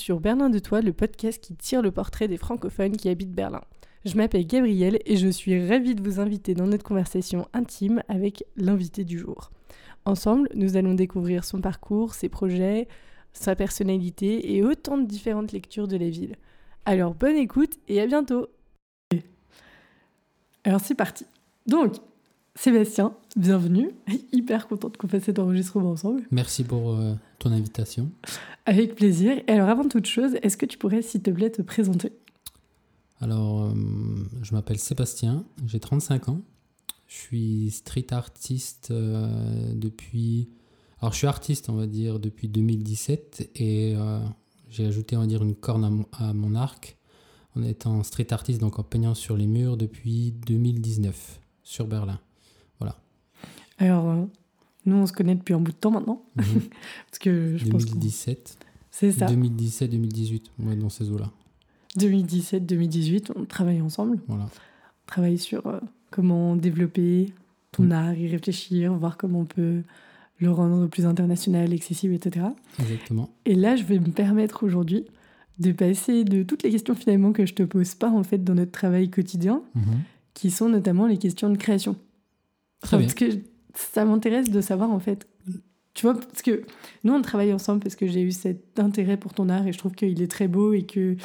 sur Berlin de Toi, le podcast qui tire le portrait des francophones qui habitent Berlin. Je m'appelle Gabrielle et je suis ravie de vous inviter dans notre conversation intime avec l'invité du jour. Ensemble, nous allons découvrir son parcours, ses projets, sa personnalité et autant de différentes lectures de la ville. Alors bonne écoute et à bientôt Alors c'est parti Donc, Sébastien, bienvenue. Hyper contente qu'on fasse cet enregistrement ensemble. Merci pour euh, ton invitation. Avec plaisir. Et alors avant toute chose, est-ce que tu pourrais s'il te plaît te présenter? Alors, euh, je m'appelle Sébastien, j'ai 35 ans. Je suis street artiste euh, depuis... Alors je suis artiste, on va dire, depuis 2017 et j'ai ajouté, on va dire, une corne à mon, à mon arc en étant street artiste, donc en peignant sur les murs depuis 2019 sur Berlin. Alors, euh, nous, on se connaît depuis un bout de temps maintenant. Mhm. Parce que je pense qu'on- 2017, C'est ça. 2017-2018, ouais, dans ces eaux-là. 2017-2018, on travaille ensemble. Voilà. On travaille sur euh, comment développer ton Mm. art, y réfléchir, voir comment on peut le rendre plus international, accessible, etc. Exactement. Et là, je vais me permettre aujourd'hui de passer de toutes les questions finalement que je te pose pas en fait dans notre travail quotidien, Mhm. qui sont notamment les questions de création. Très bien. Parce que ça m'intéresse de savoir en fait. Tu vois, parce que nous on travaille ensemble parce que j'ai eu cet intérêt pour ton art et je trouve qu'il est très beau et que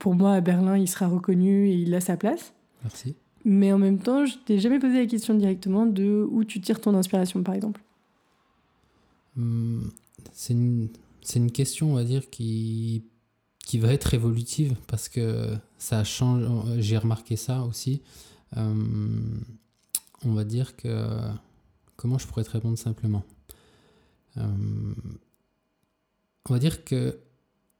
pour moi à Berlin il sera reconnu et il a sa place. Merci. Mais en même temps, je t'ai jamais posé la question directement de où tu tires ton inspiration par exemple. Hum, C'est une, une question, on va dire, qui, qui va être évolutive parce que ça change. J'ai remarqué ça aussi. Hum, on va dire que. Comment je pourrais te répondre simplement Hum, On va dire que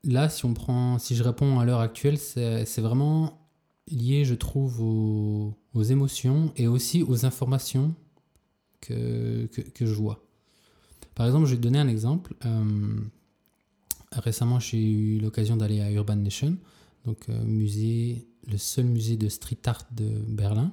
là, si on prend, si je réponds à l'heure actuelle, c'est vraiment lié, je trouve, aux, émotions et aussi aux informations que, que, que je vois. Par exemple, je vais te donner un exemple. Euh, récemment, j'ai eu l'occasion d'aller à Urban Nation, donc euh, musée, le seul musée de street art de Berlin.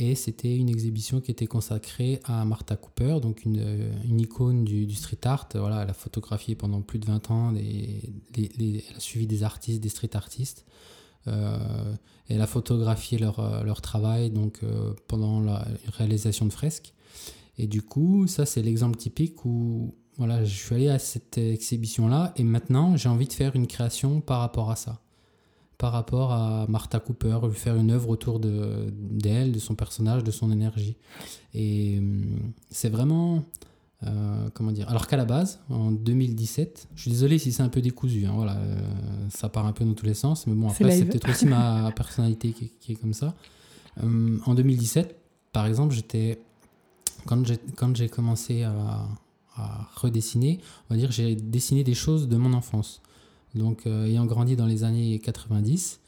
Et c'était une exhibition qui était consacrée à Martha Cooper, donc une, euh, une icône du, street art. Voilà, elle a photographié pendant plus de 20 ans, elle a suivi des artistes, des street artistes. Euh, elle a photographié leur, euh, leur travail donc, pendant la réalisation de fresques. Et du coup, ça, c'est l'exemple typique où voilà, je suis allé à cette exhibition-là et maintenant, j'ai envie de faire une création par rapport à ça. Par rapport à Martha Cooper, lui faire une œuvre autour de- d'elle, de, son personnage, de son énergie. Et hum, c'est vraiment. euh, comment dire Alors qu'à la base, en 2017, je suis désolé si c'est un peu décousu, hein, voilà, euh, ça part un peu dans tous les sens, mais bon, après, c'est peut-être aussi ma personnalité qui, qui est comme ça. Hum, en 2017, par exemple, j'étais quand j'ai quand j'ai commencé à, à redessiner, on va dire j'ai dessiné des choses de mon enfance. Donc euh, ayant grandi dans les années 90,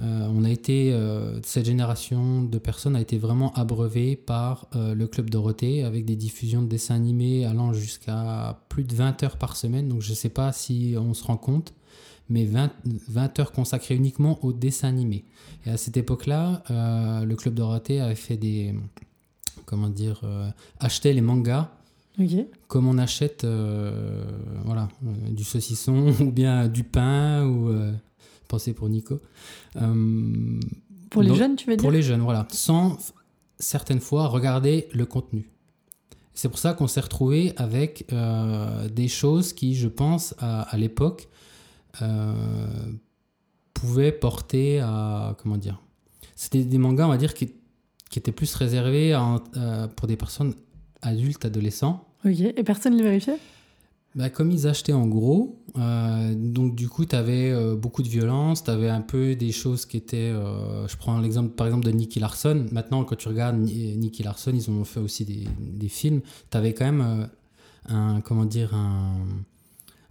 euh, on a été euh, cette génération de personnes a été vraiment abreuvée par le club Dorothée avec des diffusions de dessins animés allant jusqu'à plus de 20 heures par semaine. Donc je ne sais pas si on se rend compte, mais 20, 20 heures consacrées uniquement aux dessins animés. Et à cette époque-là, le club Dorothée avait fait des comment dire euh, achetait les mangas Comme on achète euh, voilà, euh, du saucisson ou bien du pain ou euh, pensez pour Nico. Euh, Pour les Donc, jeunes, tu veux dire pour les jeunes, voilà, sans certaines fois regarder le contenu. C'est pour ça qu'on s'est retrouvé avec des choses qui, je pense, à, à l'époque, pouvaient porter à comment dire. C'était des mangas, on va dire, qui, qui étaient plus réservés à- pour des personnes adultes, adolescents. Ok. Et personne ne les vérifiait? Bah, comme ils achetaient en gros, euh, donc du coup, tu avais beaucoup de violence, tu avais un peu des choses qui étaient. euh, je prends l'exemple par exemple de Nicky Larson. Maintenant, quand tu regardes Ni- Nicky Larson, ils ont fait aussi des, des films. Tu avais quand même euh, un. Comment dire un,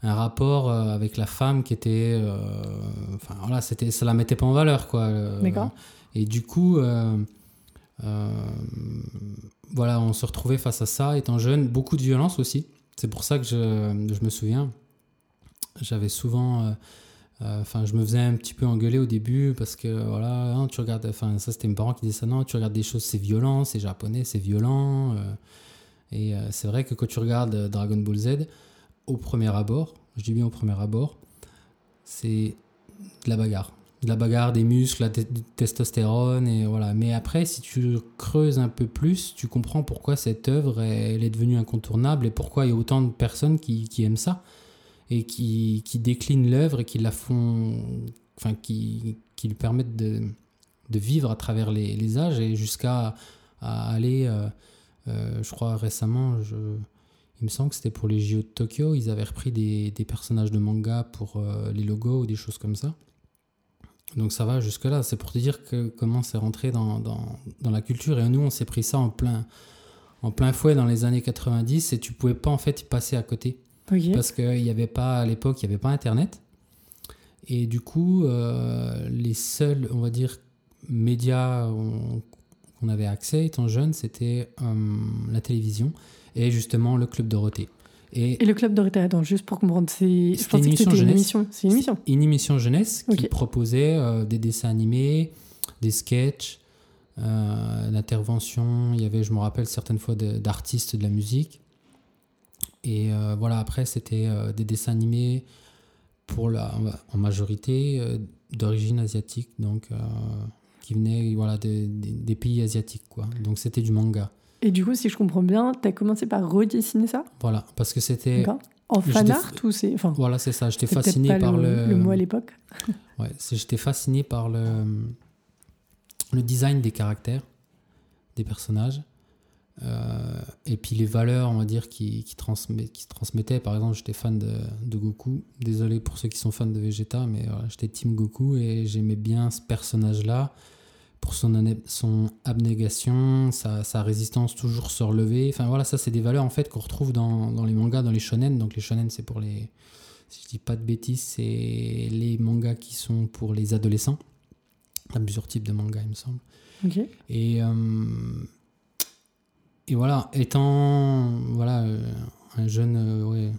un rapport euh, avec la femme qui était. euh, Enfin voilà, c'était, ça la mettait pas en valeur quoi. euh, D'accord. Et du coup. Euh, voilà, on se retrouvait face à ça, étant jeune, beaucoup de violence aussi. C'est pour ça que je, me souviens, j'avais souvent, euh, euh, enfin, je me faisais un petit peu engueuler au début parce que voilà, hein, tu regardes, enfin, ça c'était mes parents qui disaient ça, non, tu regardes des choses, c'est violent, c'est japonais, c'est violent. et c'est vrai que quand tu regardes Dragon Ball Z, au premier abord, je dis bien au premier abord, c'est de la bagarre. De la bagarre, des muscles, la testostérone, et voilà. Mais après, si tu creuses un peu plus, tu comprends pourquoi cette œuvre, elle est devenue incontournable et pourquoi il y a autant de personnes qui, aiment ça et qui, déclinent l'œuvre et qui la font, enfin, qui, qui lui permettent de, vivre à travers les, âges et jusqu'à aller, euh, euh, je crois récemment, il me semble que c'était pour les JO de Tokyo, ils avaient repris des, des personnages de manga pour euh, les logos ou des choses comme ça. Donc ça va jusque-là, c'est pour te dire que comment c'est rentré dans, dans, dans, la culture. Et nous, on s'est pris ça en plein, en plein fouet dans les années 90 et tu pouvais pas en fait y passer à côté. Parce qu'il n'y avait pas, à l'époque, il n'y avait pas Internet. Et du coup, euh, les seuls, on va dire, médias qu'on avait accès étant jeune, c'était euh, la télévision et justement le Club Dorothée. Et, et le Club Dorothée, attends, juste pour comprendre, c'est une émission jeunesse. Une émission. C'est une émission. Une émission jeunesse qui proposait euh, des dessins animés, des sketchs, euh, d'intervention. Il y avait, je me rappelle, certaines fois d'artistes de, la musique. Et euh, voilà, après, c'était des dessins animés pour la, en majorité d'origine asiatique, donc qui venaient voilà, de, des pays asiatiques. Quoi. Donc c'était du manga. Et du coup, si je comprends bien, tu as commencé par redessiner ça Voilà, parce que c'était. En fan art ou c'est. Enfin, voilà, c'est ça. J'étais fasciné par le, le. mot à l'époque. ouais, j'étais fasciné par le, le design des caractères, des personnages. Euh, et puis les valeurs, on va dire, qui, qui, transmet, qui se transmettaient. Par exemple, j'étais fan de, de, Goku. Désolé pour ceux qui sont fans de Vegeta, mais voilà, j'étais Team Goku et j'aimais bien ce personnage-là pour son, son abnégation, sa, sa, résistance toujours se relever. Enfin voilà, ça c'est des valeurs en fait qu'on retrouve dans, dans, les mangas, dans les shonen. Donc les shonen c'est pour les, si je dis pas de bêtises, c'est les mangas qui sont pour les adolescents. Il y a plusieurs types de mangas il me semble. Et, euh, et voilà, étant voilà, euh, un jeune, euh, ouais,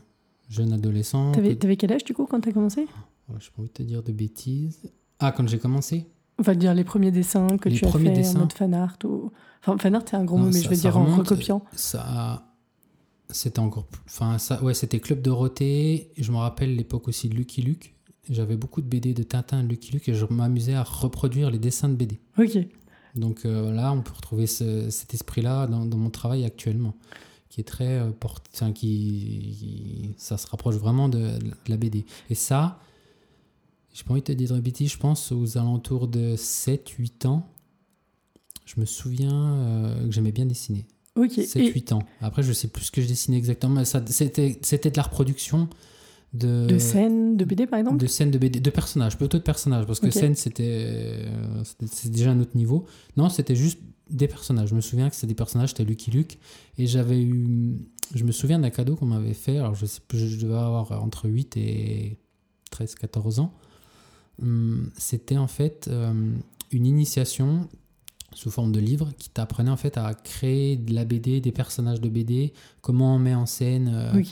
jeune adolescent. T'avais avais quel âge du coup quand t'as commencé? Je n'ai pas envie de te dire de bêtises. Ah, quand j'ai commencé? Va dire les premiers dessins que tu as fait en mode fan art ou... Enfin, fan art, c'est un gros mot, mais je veux dire en recopiant. Ça, c'était encore plus... Enfin, ça, ouais, c'était Club Dorothée. Je me rappelle l'époque aussi de Lucky Luke. J'avais beaucoup de BD de Tintin, de Lucky Luke, et je m'amusais à reproduire les dessins de BD. Ok. Donc euh, là, on peut retrouver cet esprit-là dans, mon travail actuellement, qui est très euh, enfin, qui, ça se rapproche vraiment de, de, la BD. Et ça, j'ai pas envie de te dire de bêtises, je pense aux alentours de 7-8 ans. Je me souviens euh, que j'aimais bien dessiner. Ok. 7-8 ans. Après, je sais plus ce que je dessinais exactement. C'était de la reproduction de, de scènes de BD par exemple? De scènes de BD, de personnages, plutôt de personnages, parce que scènes c'était c'est déjà un autre niveau. Non, c'était juste des personnages. Je me souviens que c'était des personnages, c'était Lucky Luke, et j'avais eu, je me souviens d'un cadeau qu'on m'avait fait. Alors je sais, je devais avoir entre 8 et 13, 14 ans. Hum, c'était en fait euh, une initiation sous forme de livre qui t'apprenait en fait à créer de la BD, des personnages de BD, comment on met en scène euh,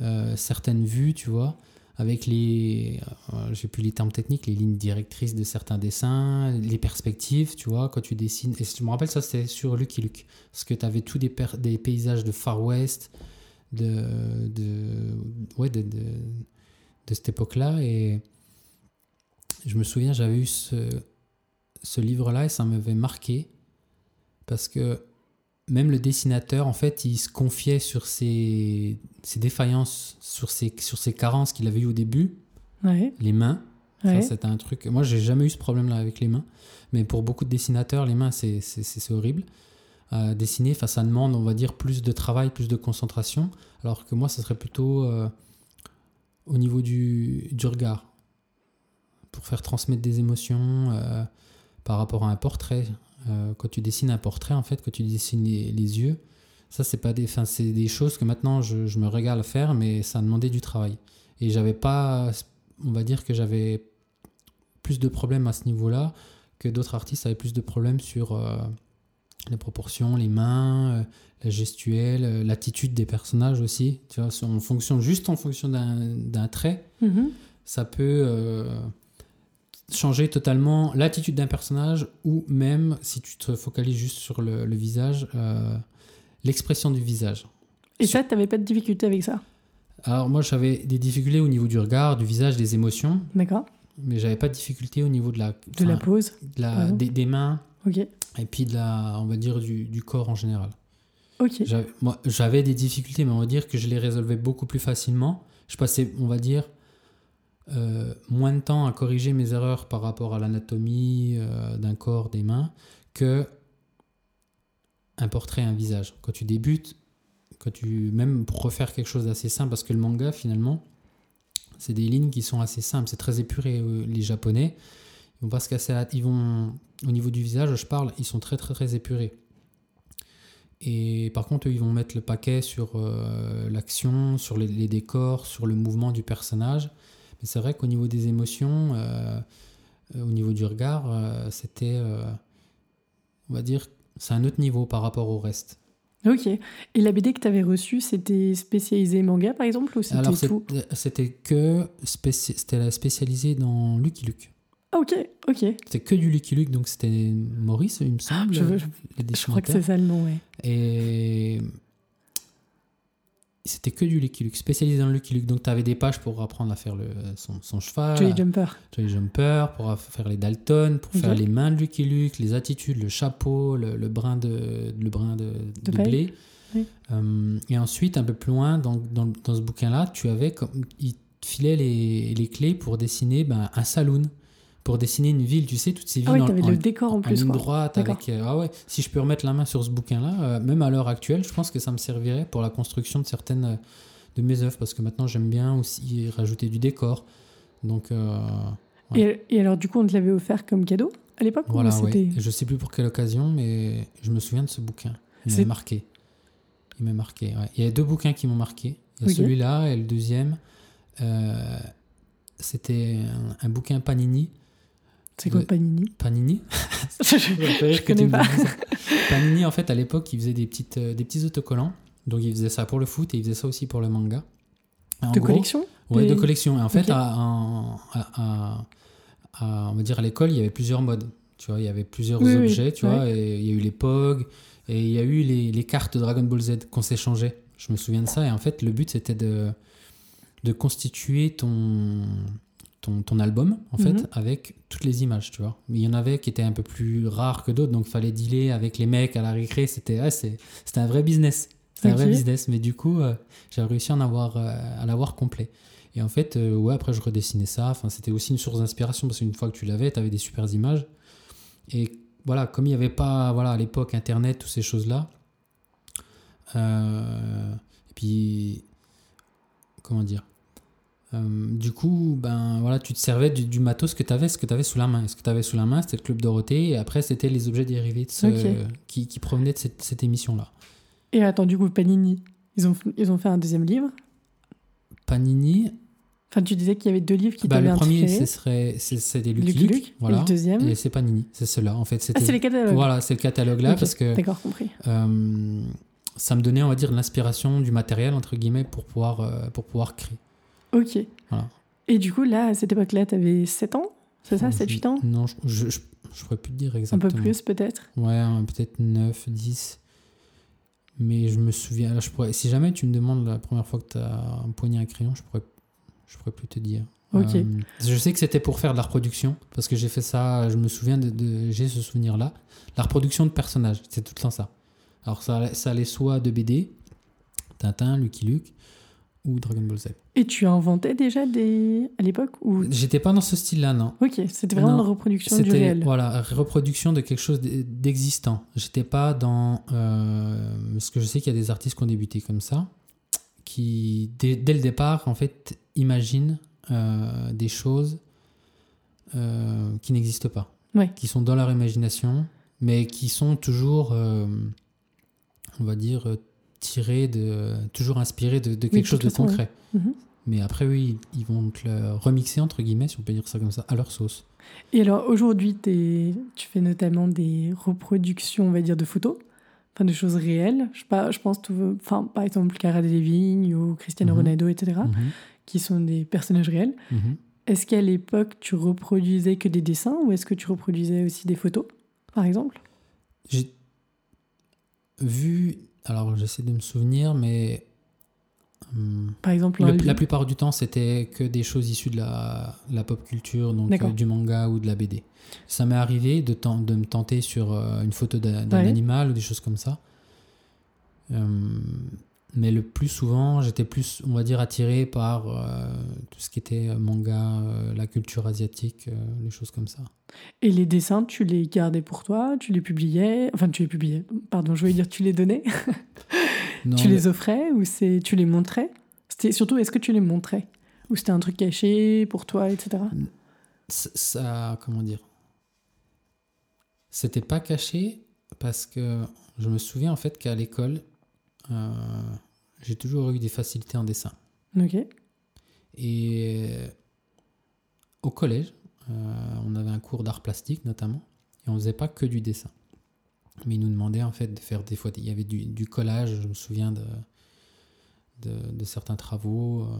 euh, certaines vues, tu vois, avec les, j'ai plus les termes techniques, les lignes directrices de certains dessins, les perspectives, tu vois, quand tu dessines. Et je me rappelle ça, c'était sur Lucky Luke, parce que tu avais tous des, des paysages de Far West, de, de, ouais, de, de, de cette époque-là, et je me souviens, j'avais eu ce, ce livre-là et ça m'avait marqué parce que même le dessinateur, en fait, il se confiait sur ses, ses défaillances, sur ses, sur ses carences qu'il avait eues au début. Les mains. C'était un truc. Moi, j'ai jamais eu ce problème-là avec les mains. Mais pour beaucoup de dessinateurs, les mains, c'est horrible. Euh, dessiner, ça demande, on va dire, plus de travail, plus de concentration. Alors que moi, ça serait plutôt euh, au niveau du, du regard pour faire transmettre des émotions euh, par rapport à un portrait. Euh, quand tu dessines un portrait, en fait, quand tu dessines les, yeux, ça, c'est pas des, c'est des choses que maintenant je, je, me régale à faire, mais ça a demandé du travail. Et j'avais pas, on va dire que j'avais plus de problèmes à ce niveau-là que d'autres artistes avaient plus de problèmes sur euh, les proportions, les mains, la gestuelle, l'attitude des personnages aussi. Tu vois, en fonction, juste en fonction d'un trait, mm-hmm. ça peut changer totalement l'attitude d'un personnage ou même, si tu te focalises juste sur le, visage, euh, l'expression du visage. Et ça, tu n'avais pas de difficulté avec ça? Alors moi j'avais des difficultés au niveau du regard, du visage, des émotions, D'accord. mais j'avais pas de difficulté au niveau de la, De la pose. de la- pardon. des, des mains Ok. et puis de la, on va dire du, du corps en général. Ok. J'avais des difficultés, mais on va dire que je les résolvais beaucoup plus facilement. Je passais, on va dire, euh, moins de temps à corriger mes erreurs par rapport à l'anatomie euh, d'un corps, des mains, que un portrait, un visage. Quand tu débutes, quand tu même pour refaire quelque chose d'assez simple, parce que le manga finalement, c'est des lignes qui sont assez simples, c'est très épuré. euh, Les Japonais, ils vont pas se casser ils vont au niveau du visage, je parle, ils sont très très très épurés. Et par contre, ils vont mettre le paquet sur l'action, sur les décors, sur le mouvement du personnage. Mais c'est vrai qu'au niveau des émotions, euh, euh, au niveau du regard, euh, c'était, on va dire, c'est un autre niveau par rapport au reste. Ok. Et la BD que tu avais reçue, c'était spécialisé manga, par exemple, ou c'était tout c'était que spéci- c'était spécialisé dans Lucky Luke. Ah, ok, ok. C'était que du Lucky Luke, donc c'était Maurice, il me semble, Je, veux- je crois que c'est ça le nom, ouais. Et c'était que du Lucky Luke, spécialisé dans le Lucky Luke. Donc tu avais des pages pour apprendre à faire le, son, son cheval, Jolly Jumper. Jolly Jumper, pour faire les Dalton, pour faire les mains de Lucky Luke, les attitudes, le chapeau, le, le brin de, le brin de, De de paille. blé. Oui. Euh, et ensuite, un peu plus loin, dans, dans, dans ce bouquin-là, tu avais comme, il te filait les, les clés pour dessiner ben, un saloon, pour dessiner une ville, tu sais, toutes ces villes Ah oui, en- t'avais en, le décor en en plus, ligne quoi. droite avec euh, ah ouais si je peux remettre la main sur ce bouquin là même à l'heure actuelle je pense que ça me servirait pour la construction de certaines euh, de mes œuvres parce que maintenant j'aime bien aussi rajouter du décor. Donc euh, Et, et alors, du coup, on te l'avait offert comme cadeau à l'époque ou voilà ouais. je sais plus pour quelle occasion mais je me souviens de ce bouquin. Il m'a marqué. Il m'a marqué ouais. il y a deux bouquins qui m'ont marqué. Il y a celui-là et le deuxième euh, c'était un, un bouquin Panini C'est quoi de- Panini Panini Je Je connais pas. Panini, en fait, à l'époque, il faisait des, petites, euh, des petits autocollants. Donc, il faisait ça pour le foot et il faisait ça aussi pour le manga. En De gros- collection Des- de collection. Et en fait, à, à- on va dire à l'école, il y avait plusieurs modes. Tu vois, il y avait plusieurs Oui, oui, objets, tu vois. Et il y a eu les POG et il y a eu les, les cartes Dragon Ball Z qu'on s'échangeait. Je me souviens de ça. Et en fait, le but, c'était de, de constituer ton, ton, ton album, en fait, Mhm. avec toutes les images, tu vois. Mais il y en avait qui étaient un peu plus rares que d'autres, donc il fallait dealer avec les mecs à la récré. C'était c'est- c'était un vrai business. C'était un vrai business. Mais du coup, euh, j'ai réussi à, en avoir, euh, à l'avoir complet. Et en fait, euh, ouais, après, je redessinais ça. Enfin, c'était aussi une source d'inspiration parce qu'une fois que tu l'avais, tu avais des super images. Et voilà, comme il n'y avait pas, voilà, à l'époque, Internet, toutes ces choses-là. et puis, comment dire du coup, ben voilà, tu te servais du, du matos que tu avais, ce que tu avais sous la main. Ce que tu avais sous la main, c'était le Club Dorothée, et après, c'était les objets dérivés de ce- qui, qui provenaient de cette, cette émission-là. Et attends, du coup, Panini, ils ont, ils ont fait un deuxième livre? Panini, Enfin, tu disais qu'il y avait deux livres qui bah, t'avaient le premier, ce serait c'est des Lucky, Lucky Luke, Luke. Et voilà. le deuxième Et c'est Panini, c'est cela. En fait, Ah, c'était c'est les catalogues. voilà, c'est le catalogue là parce que D'accord, compris. euh, ça me donnait, on va dire, l'inspiration du matériel entre guillemets pour pouvoir euh, pour pouvoir créer. Ok. Voilà. Et du coup, là, à cette époque-là, t'avais 7 ans C'est ça, 7-8 ans Non, je, je, je, je pourrais plus te dire Un exactement. peu plus, peut-être Ouais, peut-être 9, 10. Mais je me souviens. là, je pourrais, si jamais tu me demandes la première fois que tu as un crayon, je pourrais, je pourrais plus te dire. Ok. Euh, je sais que c'était pour faire de la reproduction, parce que j'ai fait ça, je me souviens de. de- j'ai ce souvenir-là. La reproduction de personnages, c'est tout le temps ça. Alors ça, ça allait soit de BD, Tintin, Lucky Luke, ou Dragon Ball Z. Et tu inventais déjà des... à l'époque ou... J'étais pas dans ce style-là, non. Ok, c'était vraiment Non, la reproduction du réel. voilà reproduction de quelque chose d'existant. J'étais pas dans euh, parce que je sais qu'il y a des artistes qui ont débuté comme ça, qui dès, dès le départ en fait imaginent euh, des choses euh, qui n'existent pas, Ouais. qui sont dans leur imagination, mais qui sont toujours, euh, on va dire, tirées de, toujours inspirées de, de quelque de chose de façon, concret. Mhm. Mais après, oui, ils vont te le remixer, entre guillemets, si on peut dire ça comme ça, à leur sauce. Et alors, aujourd'hui, tu fais notamment des reproductions, on va dire, de photos, enfin, de choses réelles. Je, pas, je pense, tout, enfin, par exemple, Cara Delevingne ou Cristiano Mhm. Ronaldo, etc., Mhm, qui sont des personnages réels. mhm. Est-ce qu'à l'époque, tu reproduisais que des dessins ou est-ce que tu reproduisais aussi des photos, par exemple? J'ai vu, alors j'essaie de me souvenir, mais Hum, Par exemple, le- la plupart du temps, c'était que des choses issues de la, la pop culture, donc euh, du manga ou de la BD. Ça m'est arrivé de, me tenter sur euh, une photo d'un d'un Ouais. animal ou des choses comme ça. Hum, mais le plus souvent, j'étais plus, on va dire, attiré par euh, tout ce qui était euh, manga, euh, la culture asiatique, euh, les choses comme ça. Et les dessins, tu les gardais pour toi, tu les publiais, enfin tu les publiais, pardon, je voulais dire tu les donnais, Non, tu mais- les offrais ou c'est tu les montrais? C'était surtout est-ce que tu les montrais? Ou c'était un truc caché pour toi, etc. ça, ça- comment dire? C'était pas caché parce que je me souviens en fait qu'à l'école euh, j'ai toujours eu des facilités en dessin Ok. et euh, au collège euh, on avait un cours d'art plastique notamment et on faisait pas que du dessin mais ils nous demandaient en fait de faire des fois il y avait du, du collage je me souviens de de, de certains travaux euh,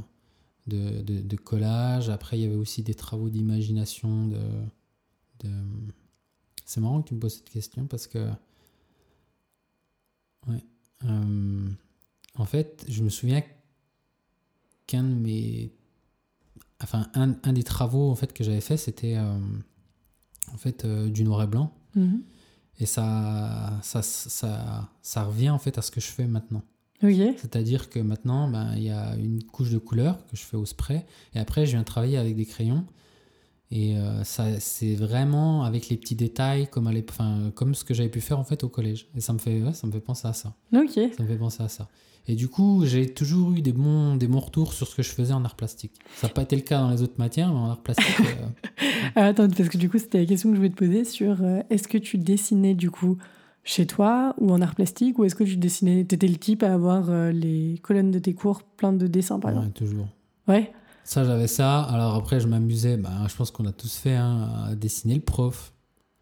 de, de, de collage. Après, il y avait aussi des travaux d'imagination. De, de... C'est marrant que tu me poses cette question parce que. Ouais. Euh, en fait, je me souviens qu'un de mes. Enfin, un, un des travaux en fait, que j'avais fait, c'était euh, en fait euh, du noir et blanc. Mhm. Et ça, ça, ça, ça revient en fait à ce que je fais maintenant. Ok. C'est-à-dire que maintenant, ben, il y a une couche de couleur que je fais au spray. Et après, je viens travailler avec des crayons. Et euh, ça, c'est vraiment avec les petits détails, comme, à comme ce que j'avais pu faire en fait au collège. Et ça me fait, ouais, ça me fait penser à ça. Ok. Ça me fait penser à ça. Et du coup, j'ai toujours eu des bons, des bons retours sur ce que je faisais en art plastique. Ça n'a pas été le cas dans les autres matières, mais en art plastique, euh, Ah, attends, parce que du coup, c'était la question que je voulais te poser sur euh, est-ce que tu dessinais du coup chez toi ou en art plastique ou est-ce que tu dessinais, t'étais le type à avoir euh, les colonnes de tes cours plein de dessins par ouais, exemple toujours. Ouais. Ça, j'avais ça. Alors après, je m'amusais. bah, je pense qu'on a tous fait hein, à dessiner le prof.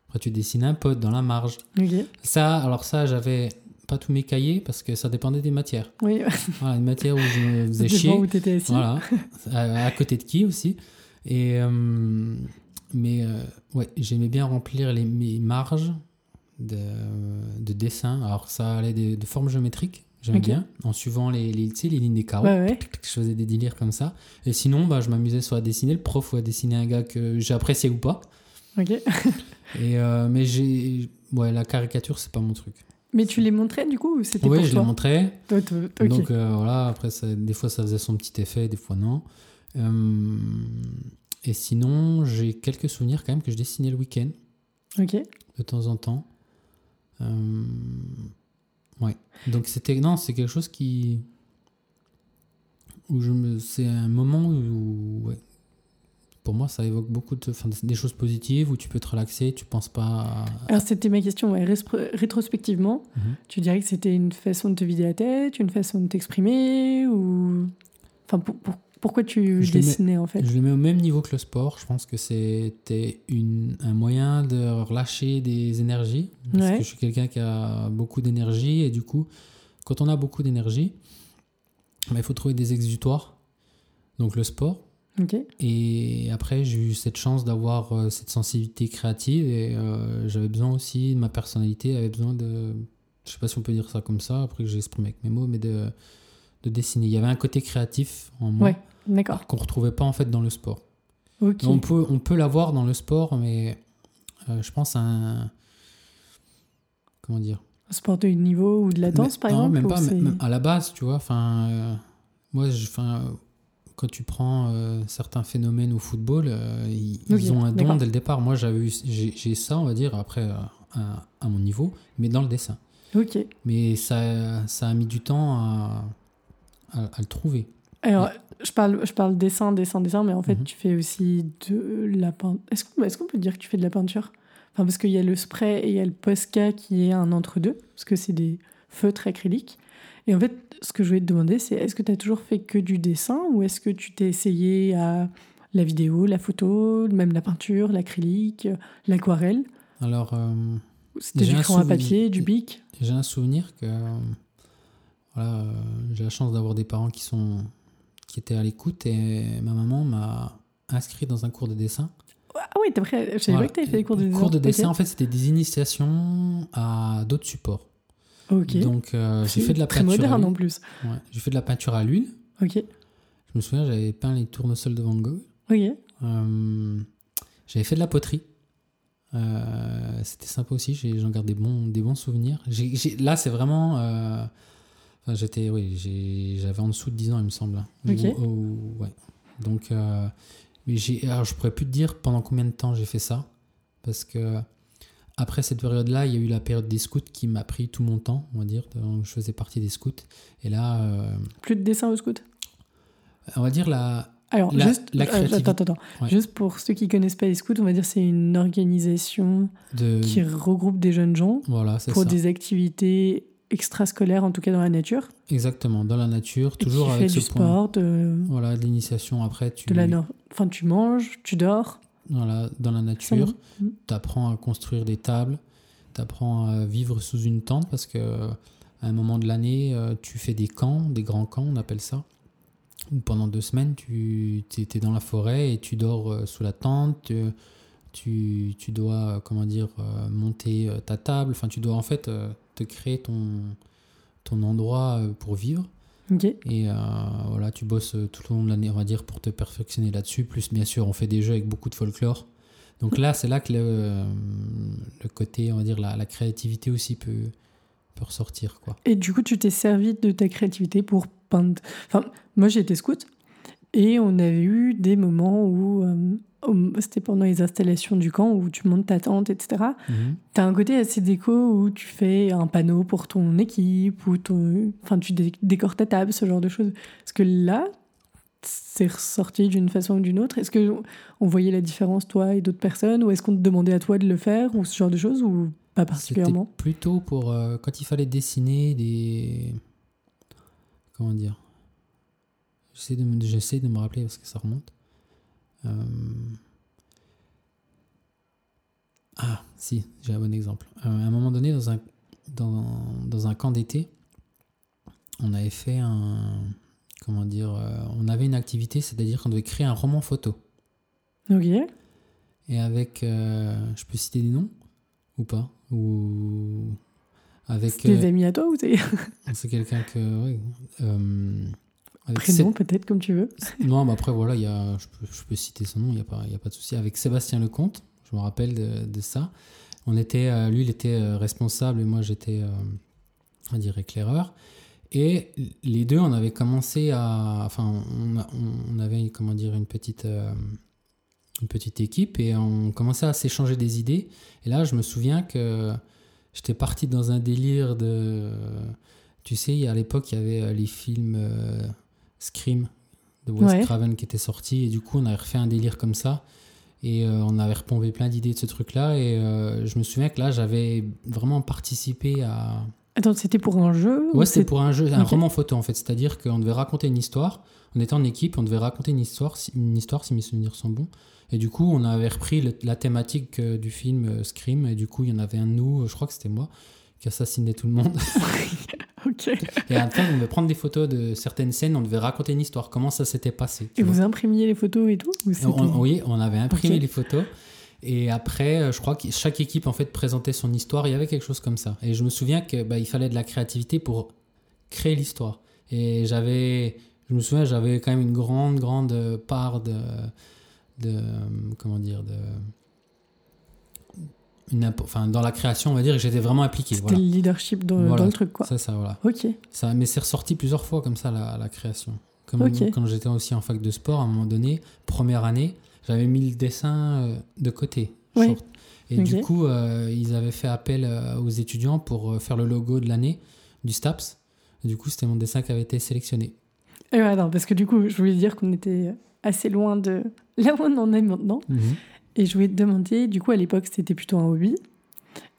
Après, tu dessines un pote dans la marge. Ok. Ça, alors ça, j'avais pas tous mes cahiers parce que ça dépendait des matières. Oui. Voilà, une matière où je me faisais chier. où t'étais assis. Voilà. à, à côté de qui aussi. Et euh, mais euh, ouais, j'aimais bien remplir les, mes marges de, de dessin. Alors ça allait de, de formes géométriques. J'aime bien en suivant les, les, tu sais, les lignes des carreaux. Ouais, ouais. Je faisais des délires comme ça. Et sinon, bah, je m'amusais soit à dessiner le prof ou à dessiner un gars que j'appréciais ou pas. Ok. Et euh, mais j'ai, ouais, la caricature, c'est pas mon truc. Mais tu les montrais du coup ou c'était Oui, pour je les montrais. Toi, toi, Ok. Donc euh, voilà, après, ça- des fois ça faisait son petit effet, des fois non. Euh, et sinon, j'ai quelques souvenirs quand même que je dessinais le week-end, ok. de temps en temps. Euh, ouais. Donc c'était non, c'est quelque chose qui où je me, c'est un moment où, ouais, pour moi, ça évoque beaucoup de, enfin, des choses positives où tu peux te relaxer, tu penses pas. à- Alors c'était ma question. Ouais. Rétrospectivement, Mhm. tu dirais que c'était une façon de te vider la tête, une façon de t'exprimer ou enfin pour- pour- pourquoi tu Je le mets- dessinais en fait? Je le mets au même niveau que le sport. Je pense que c'était un moyen de relâcher des énergies. Parce Ouais. que je suis quelqu'un qui a beaucoup d'énergie. Et du coup, quand on a beaucoup d'énergie, bah, il faut trouver des exutoires. Donc le sport. Et après, j'ai eu cette chance d'avoir euh, cette sensibilité créative. Et euh, j'avais besoin aussi, ma personnalité avait besoin de... Je sais pas si on peut dire ça comme ça, après que j'ai exprimé avec mes mots, mais de, de dessiner. Il y avait un côté créatif en moi Ouais. Qu'on retrouvait pas en fait dans le sport. On peut, on peut l'avoir dans le sport, mais euh, je pense à un. Comment dire? Un sport de niveau ou de la danse Mais- par non, exemple même pas, même à la base, tu vois. Enfin, moi, je, quand tu prends euh, certains phénomènes au football, euh, ils, ont un don dès le départ. Moi, j'avais j'ai, ça, on va dire, après euh, à, à mon niveau, mais dans le dessin. Ok. Mais ça, ça a mis du temps à, à, à le trouver. Alors, je parle, je parle dessin, dessin, dessin, mais en fait, Mhm. tu fais aussi de la peinture. Est-ce qu'on est qu'on peut dire que tu fais de la peinture? Enfin, parce qu'il y a le spray et il y a le Posca qui est un entre-deux, parce que c'est des feutres acryliques. Et en fait, ce que je voulais te demander, c'est est-ce que tu as toujours fait que du dessin ou est-ce que tu t'es essayé à la vidéo, la photo, même la peinture, l'acrylique, l'aquarelle? Alors, euh, C'était du crayon à papier, du bic? J'ai un souvenir que euh, voilà, euh, j'ai la chance d'avoir des parents qui sont qui étaient à l'écoute et ma maman m'a inscrit dans un cours de dessin. Ah oui, t'as pris- je savais Voilà. pas que tu avais fait des cours de dessin. cours de dessin, en fait, c'était des initiations à d'autres supports. Ok. Donc, euh, j'ai fait de la Très peinture. à moderne en plus. Ouais, j'ai fait de la peinture à l'huile. Ok. Je me souviens, j'avais peint les tournesols de Van Gogh. Ok. Euh, j'avais fait de la poterie. Euh, C'était sympa aussi, j'en garde des bons, des bons souvenirs. Là, c'est vraiment. euh, enfin, j'étais, oui, j'avais en dessous de 10 ans, il me semble. hein. Ok. Ou- ou- ouais. Donc, euh, mais alors, je pourrais plus te dire pendant combien de temps j'ai fait ça. Parce que après cette période-là, il y a eu la période des scouts qui m'a pris tout mon temps, on va dire. Je faisais partie des scouts. Et là, euh, Plus de dessin au scout on va dire la. Alors, La- juste, la euh, attends, attends, attends. Ouais. juste pour ceux qui connaissent pas les scouts, on va dire c'est une organisation De, qui regroupe des jeunes gens voilà, pour ça. des activités extrascolaires, en tout cas dans la nature, Exactement, dans la nature, et toujours qui avec fait ce du point. sport, de, Voilà, de l'initiation. Après, tu. de la enfin tu manges, tu dors. Dans la nature, non tu apprends à construire des tables, tu apprends à vivre sous une tente parce que à un moment de l'année, euh, tu fais des camps, des grands camps, on appelle ça. Où pendant deux semaines, tu es dans la forêt et tu dors euh, sous la tente. Tu, tu, dois, euh, comment dire, monter ta table. Enfin, tu dois en fait te créer ton, ton endroit pour vivre. Et euh, voilà, tu bosses euh, tout au long de l'année, on va dire, pour te perfectionner là-dessus. Plus, bien sûr, on fait des jeux avec beaucoup de folklore. Donc là, c'est là que le, euh, le côté, on va dire, la, la créativité aussi peut, peut ressortir. Quoi. Et du coup, tu t'es servi de ta créativité pour peindre. Enfin, moi, j'ai été scout et on avait eu des moments où euh, c'était pendant les installations du camp où tu montes ta tente, etc. Mhm. T'as un côté assez déco où tu fais un panneau pour ton équipe, ou ton... enfin, tu dé- décores ta table, ce genre de choses. Est-ce que là, c'est ressorti d'une façon ou d'une autre Est-ce que on voyait la différence, toi et d'autres personnes Ou est-ce qu'on te demandait à toi de le faire, ou ce genre de choses, ou pas particulièrement? Plutôt pour euh, quand il fallait dessiner des. Comment dire J'essaie de, de me rappeler parce que ça remonte. Euh, Ah, si, j'ai un bon exemple. Euh, à un moment donné, dans un, dans, dans un camp d'été, on avait fait un. Comment dire euh, On avait une activité, c'est-à-dire qu'on devait créer un roman photo. Ok. Et avec. euh, je peux citer des noms Ou pas? Ou. Avec. C'est des euh, amis à toi ou c'est c'est quelqu'un que. oui, euh, avec prénom peut-être comme tu veux Non, mais après, voilà, il y a, je, peux, je peux citer son nom, il n'y a, pas- y a pas de souci. Avec Sébastien Lecomte, je me rappelle de, de ça. On était, euh, lui, il était euh, responsable et moi, j'étais, euh, on va dire, éclaireur. Et les deux, on avait commencé à. Enfin, on, a- on- avait, comment dire, une petite. une petite équipe et on commençait à s'échanger des idées. Et là, je me souviens que j'étais parti dans un délire de. Tu sais, à l'époque, il y avait les films Scream de Wes Ouais. Craven qui étaient sortis. Et du coup, on avait refait un délire comme ça. Et euh, on avait repompé plein d'idées de ce truc-là. Et euh, je me souviens que là, j'avais vraiment participé à. Attends, c'était pour un jeu ou Ouais, c'était pour un jeu, un roman photo en fait. C'est-à-dire qu'on devait raconter une histoire. On était en équipe, on devait raconter une histoire, si- une histoire si mes souvenirs sont bons. Et du coup, on avait repris le- la thématique euh, du film Scream. Et du coup, il y en avait un de nous, je crois que c'était moi, qui assassinait tout le monde. Ok. Et fin, on devait prendre des photos de certaines scènes, on devait raconter une histoire, comment ça s'était passé. Et vous imprimiez les photos et tout ou on- oui, on avait imprimé les photos. Et après, euh, je crois que chaque équipe en fait présentait son histoire. Il y avait quelque chose comme ça. Et je me souviens que bah, il fallait de la créativité pour créer l'histoire. Et j'avais, je me souviens, j'avais quand même une grande, grande part de, de comment dire, de, une impo- enfin dans la création, on va dire que j'étais vraiment impliqué. C'était Voilà. le leadership dans, Voilà. dans le truc, quoi. Ça, ça, voilà. Ok. Ça, mais c'est ressorti plusieurs fois comme ça la, la création. Comme quand j'étais aussi en fac de sport, à un moment donné, première année, j'avais mis le dessin euh, de côté. Oui. short. Et du coup, euh, ils avaient fait appel euh, aux étudiants pour faire le logo de l'année du STAPS. Et du coup, c'était mon dessin qui avait été sélectionné. Et ouais, non, parce que du coup, je voulais dire qu'on était assez loin de là où on en est maintenant. Et je voulais te demander, du coup, à l'époque, c'était plutôt un hobby.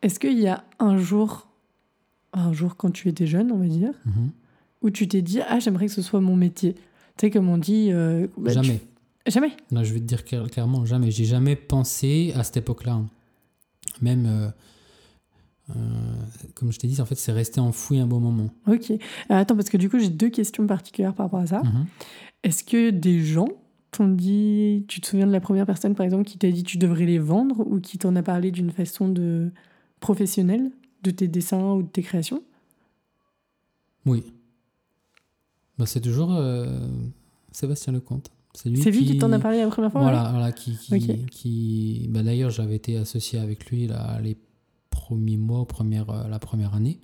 Est-ce qu'il y a un jour, un jour quand tu étais jeune, on va dire, Mhm. où tu t'es dit, ah, j'aimerais que ce soit mon métier? Tu sais, comme on dit. euh, bah, tu- jamais. Jamais? Non, je vais te dire clair- clairement, jamais. J'ai jamais pensé à cette époque-là. Même, euh, euh, comme je t'ai dit, en fait, c'est resté enfoui un bon moment. Ok. Euh, attends, parce que du coup, j'ai deux questions particulières par rapport à ça. Mhm. Est-ce que des gens t'ont dit, tu te souviens de la première personne par exemple qui t'a dit tu devrais les vendre ou qui t'en a parlé d'une façon de professionnelle de tes dessins ou de tes créations? Oui. Bah, c'est toujours euh, Sébastien Lecomte. C'est lui, lui qui t'en a parlé la première fois Voilà, voilà, qui, qui- bah, d'ailleurs, j'avais été associé avec lui là, les premiers mois, première, euh, la première année.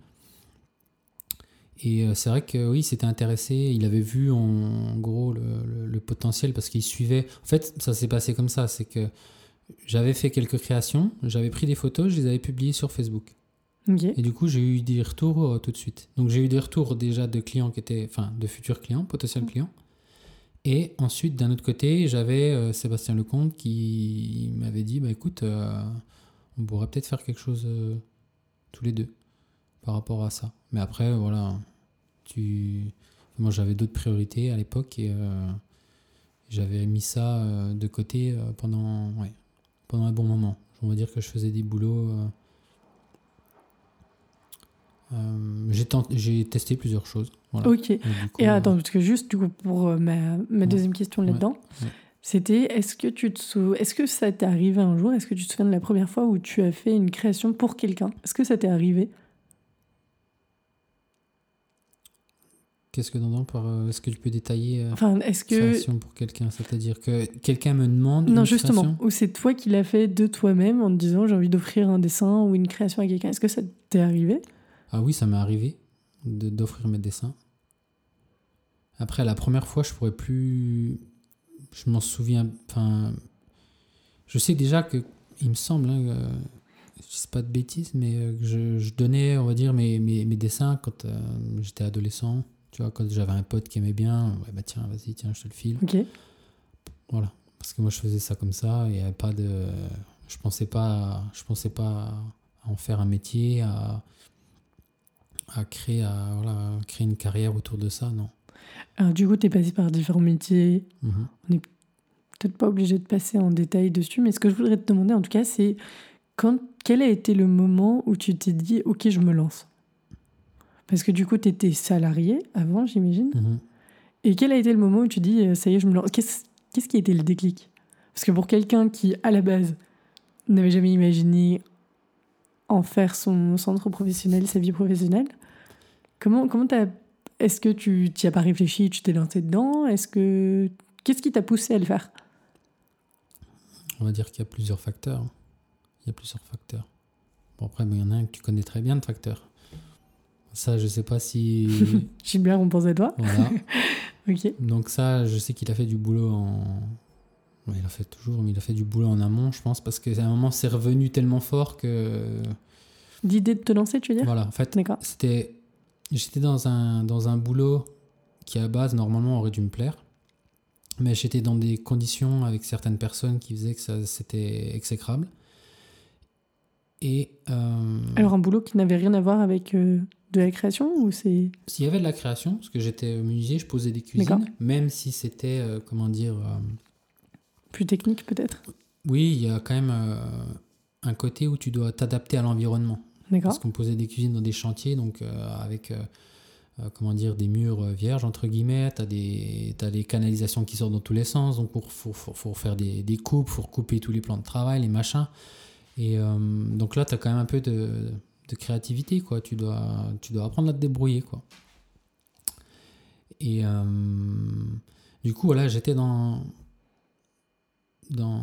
Et euh, c'est vrai que oui, s'était intéressé, il avait vu en, en gros le, le- le potentiel parce qu'il suivait. En fait, ça s'est passé comme ça, c'est que j'avais fait quelques créations, j'avais pris des photos, je les avais publiées sur Facebook. Ok. Et du coup, j'ai eu des retours euh, tout de suite. Donc, j'ai eu des retours déjà de clients qui étaient, enfin, de futurs clients, potentiels clients. Et ensuite, d'un autre côté, j'avais euh, Sébastien Lecomte qui m'avait dit, bah écoute, euh, on pourrait peut-être faire quelque chose tous les deux par rapport à ça. Mais après, voilà, tu, moi, j'avais d'autres priorités à l'époque et euh, j'avais mis ça euh, de côté euh, pendant, ouais, pendant un bon moment. On va dire que je faisais des boulots. j'ai tenté- j'ai testé plusieurs choses. Voilà. Ok. Et, coup, Et attends, parce que juste du coup pour ma, ma Ouais. deuxième question là-dedans, Ouais. c'était est-ce que tu te sou- est-ce que ça t'est arrivé un jour Est-ce que tu te souviens de la première fois où tu as fait une création pour quelqu'un? Est-ce que ça t'est arrivé? Qu'est-ce que t'entends par. euh, Est-ce que tu peux détailler euh, Enfin, est-ce que création pour quelqu'un? C'est-à-dire que quelqu'un me demande. non une justement, création? Ou c'est toi qui l'as fait de toi-même en te disant j'ai envie d'offrir un dessin ou une création à quelqu'un? Est-ce que ça t'est arrivé? Ah oui, ça m'est arrivé de- d'offrir mes dessins. Après, la première fois, je pourrais plus. Je m'en souviens. Enfin. Je sais déjà que. Il me semble. Hein, euh, je dis pas de bêtises, mais euh, je, je donnais, on va dire, mes, mes, mes dessins quand euh, j'étais adolescent. Tu vois, quand j'avais un pote qui aimait bien, ouais, bah tiens, vas-y, tiens, je te le file. Ok. Voilà. Parce que moi, je faisais ça comme ça. Il avait pas de. Je pensais pas. Je pensais pas à en faire un métier, à, à créer, à, voilà, à créer une carrière autour de ça, non. Alors du coup, t'es passé par différents métiers. Mhm. peut-être pas obligé de passer en détail dessus, mais ce que je voudrais te demander en tout cas, c'est quand, quel a été le moment où tu t'es dit, ok, je me lance Parce que du coup, tu étais salarié avant, j'imagine. Mhm. Et quel a été le moment où tu dis, euh, ça y est, je me lance? Qu'est-ce qui a été le déclic? Parce que pour quelqu'un qui, à la base, n'avait jamais imaginé en faire son centre professionnel, sa vie professionnelle, comment comment t'as est-ce que tu t'y as pas réfléchi, tu t'es lancé dedans? Est-ce que qu'est-ce qui t'a poussé à le faire? On va dire qu'il y a plusieurs facteurs. Il y a plusieurs facteurs. Bon, après, il y en a un que tu connais très bien de facteurs. Ça, je sais pas si. Gilbert, on pense à toi. voilà. Ok. Donc, ça, je sais qu'il a fait du boulot en. Il a fait toujours, mais il a fait du boulot en amont, je pense, parce qu'à un moment, c'est revenu tellement fort que. L'idée de te lancer, tu veux dire Voilà, en fait, D'accord. c'était. J'étais dans un, dans un boulot qui, à base, normalement, aurait dû me plaire. Mais j'étais dans des conditions avec certaines personnes qui faisaient que ça, c'était exécrable. Et. euh, Alors un boulot qui n'avait rien à voir avec euh, de la création ou c'est S'il y avait de la création, parce que j'étais menuisier, je posais des cuisines, même si c'était, euh, comment dire, euh, plus technique peut-être oui, il y a quand même euh, un côté où tu dois t'adapter à l'environnement. D'accord. Parce qu'on posait des cuisines dans des chantiers, donc avec, comment dire, des murs vierges, entre guillemets, tu as des, t'as des canalisations qui sortent dans tous les sens, donc pour, faut, faut faire des, des coupes, faut recouper tous les plans de travail, les machins. Et euh, donc là, tu as quand même un peu de, de créativité, quoi. Tu dois, tu dois apprendre à te débrouiller, quoi. Et euh, du coup, voilà, j'étais dans, dans,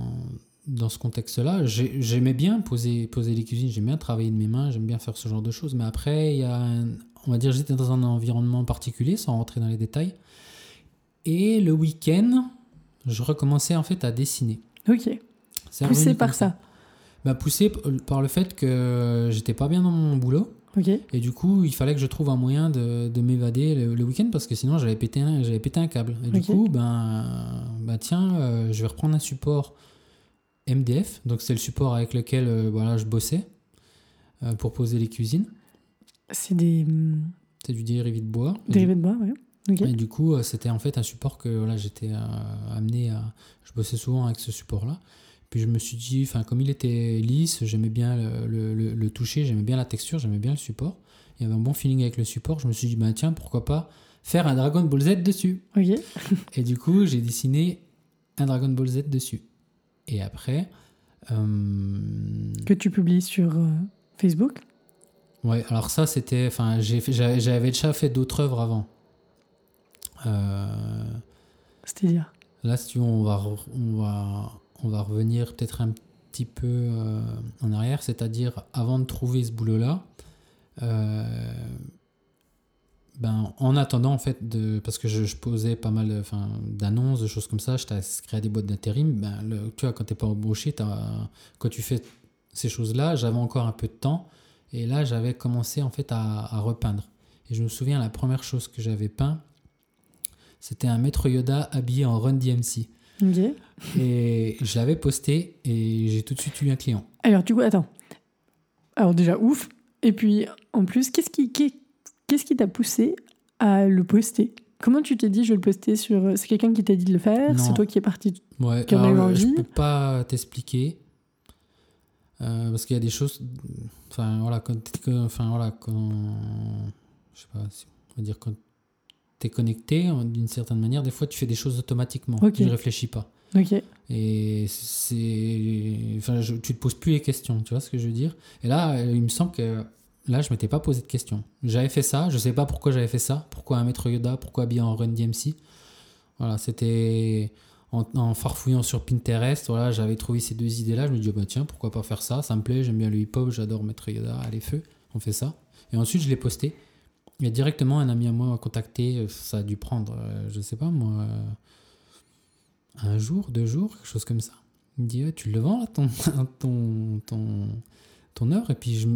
dans ce contexte-là. J'ai- J'aimais bien poser, poser les cuisines, j'aime bien travailler de mes mains, j'aime bien faire ce genre de choses. Mais après, il y a, un- on va dire, j'étais dans un environnement particulier, sans rentrer dans les détails. Et le week-end, je recommençais en fait à dessiner. Ok. C'est Poussé par ça. Bah, poussé p- par le fait que j'étais pas bien dans mon boulot. Et du coup, il fallait que je trouve un moyen de, de m'évader le, le week-end parce que sinon j'avais pété un, j'avais pété un câble. Et du coup, ben, ben tiens, euh, je vais reprendre un support MDF. Donc c'est le support avec lequel euh, voilà, je bossais euh, pour poser les cuisines. C'est des hum, C'est du dérivé de bois. Et dérivés de bois, du, et du coup, euh, c'était en fait un support que voilà, j'étais euh, amené à. Je bossais souvent avec ce support-là. Puis je me suis dit, enfin, comme il était lisse, j'aimais bien le, le- le- le toucher, j'aimais bien la texture, j'aimais bien le support. Il y avait un bon feeling avec le support. Je me suis dit, bah tiens, pourquoi pas faire un Dragon Ball Z dessus Ok. Et du coup, j'ai dessiné un Dragon Ball Z dessus. Et après, euh, Que tu publies sur euh, Facebook? ouais, alors ça, c'était, enfin, j'avais déjà fait d'autres œuvres avant. Euh, C'est-à-dire là, si tu veux, on va, on va, on va revenir peut-être un petit peu euh, en arrière, c'est-à-dire avant de trouver ce boulot-là, euh, ben, en attendant, en fait, de, parce que je, posais pas mal d'annonces, de choses comme ça, je créé des boîtes d'intérim, ben, tu vois, quand t'es pas embauché, quand tu fais ces choses-là, j'avais encore un peu de temps, et là, j'avais commencé, en fait, à, à repeindre. Et je me souviens, la première chose que j'avais peint, c'était un maître Yoda habillé en Run DMC. Et je l'avais posté et j'ai tout de suite eu un client. Alors, du coup, attends. Alors, déjà, ouf. Et puis, en plus, qu'est-ce qui qu'est- qu'est-ce qui t'a poussé à le poster? Comment tu t'es dit, je vais le poster sur. C'est quelqu'un qui t'a dit de le faire? C'est toi qui es parti. Ouais, Qui en a eu alors, je envie? peux pas t'expliquer. Euh, parce qu'il y a des choses. Enfin, voilà, quand. Enfin, voilà, quand. Je sais pas, si on va dire quand t'es connecté, en- d'une certaine manière, des fois tu fais des choses automatiquement. Tu ne réfléchis pas. Ok. Et c'est. Enfin, je- tu te poses plus les questions, tu vois ce que je veux dire? Et là, euh, il me semble que. Là, je m'étais pas posé de questions. J'avais fait ça, je sais pas pourquoi j'avais fait ça. Pourquoi un maître Yoda Pourquoi habillé en Run DMC Voilà, c'était. En, en farfouillant sur Pinterest, voilà, j'avais trouvé ces deux idées-là. Je me dis, oh, bah, tiens, pourquoi pas faire ça? Ça me plaît, j'aime bien le hip-hop, j'adore Maître Yoda, allez, feu, on fait ça. Et ensuite, je l'ai posté. Et directement, un ami à moi m'a contacté. euh, Ça a dû prendre, euh, je sais pas moi, euh, un jour, deux jours, quelque chose comme ça. Il me dit, Ah, tu le vends là, ton, ton, ton, ton œuvre Et puis, je,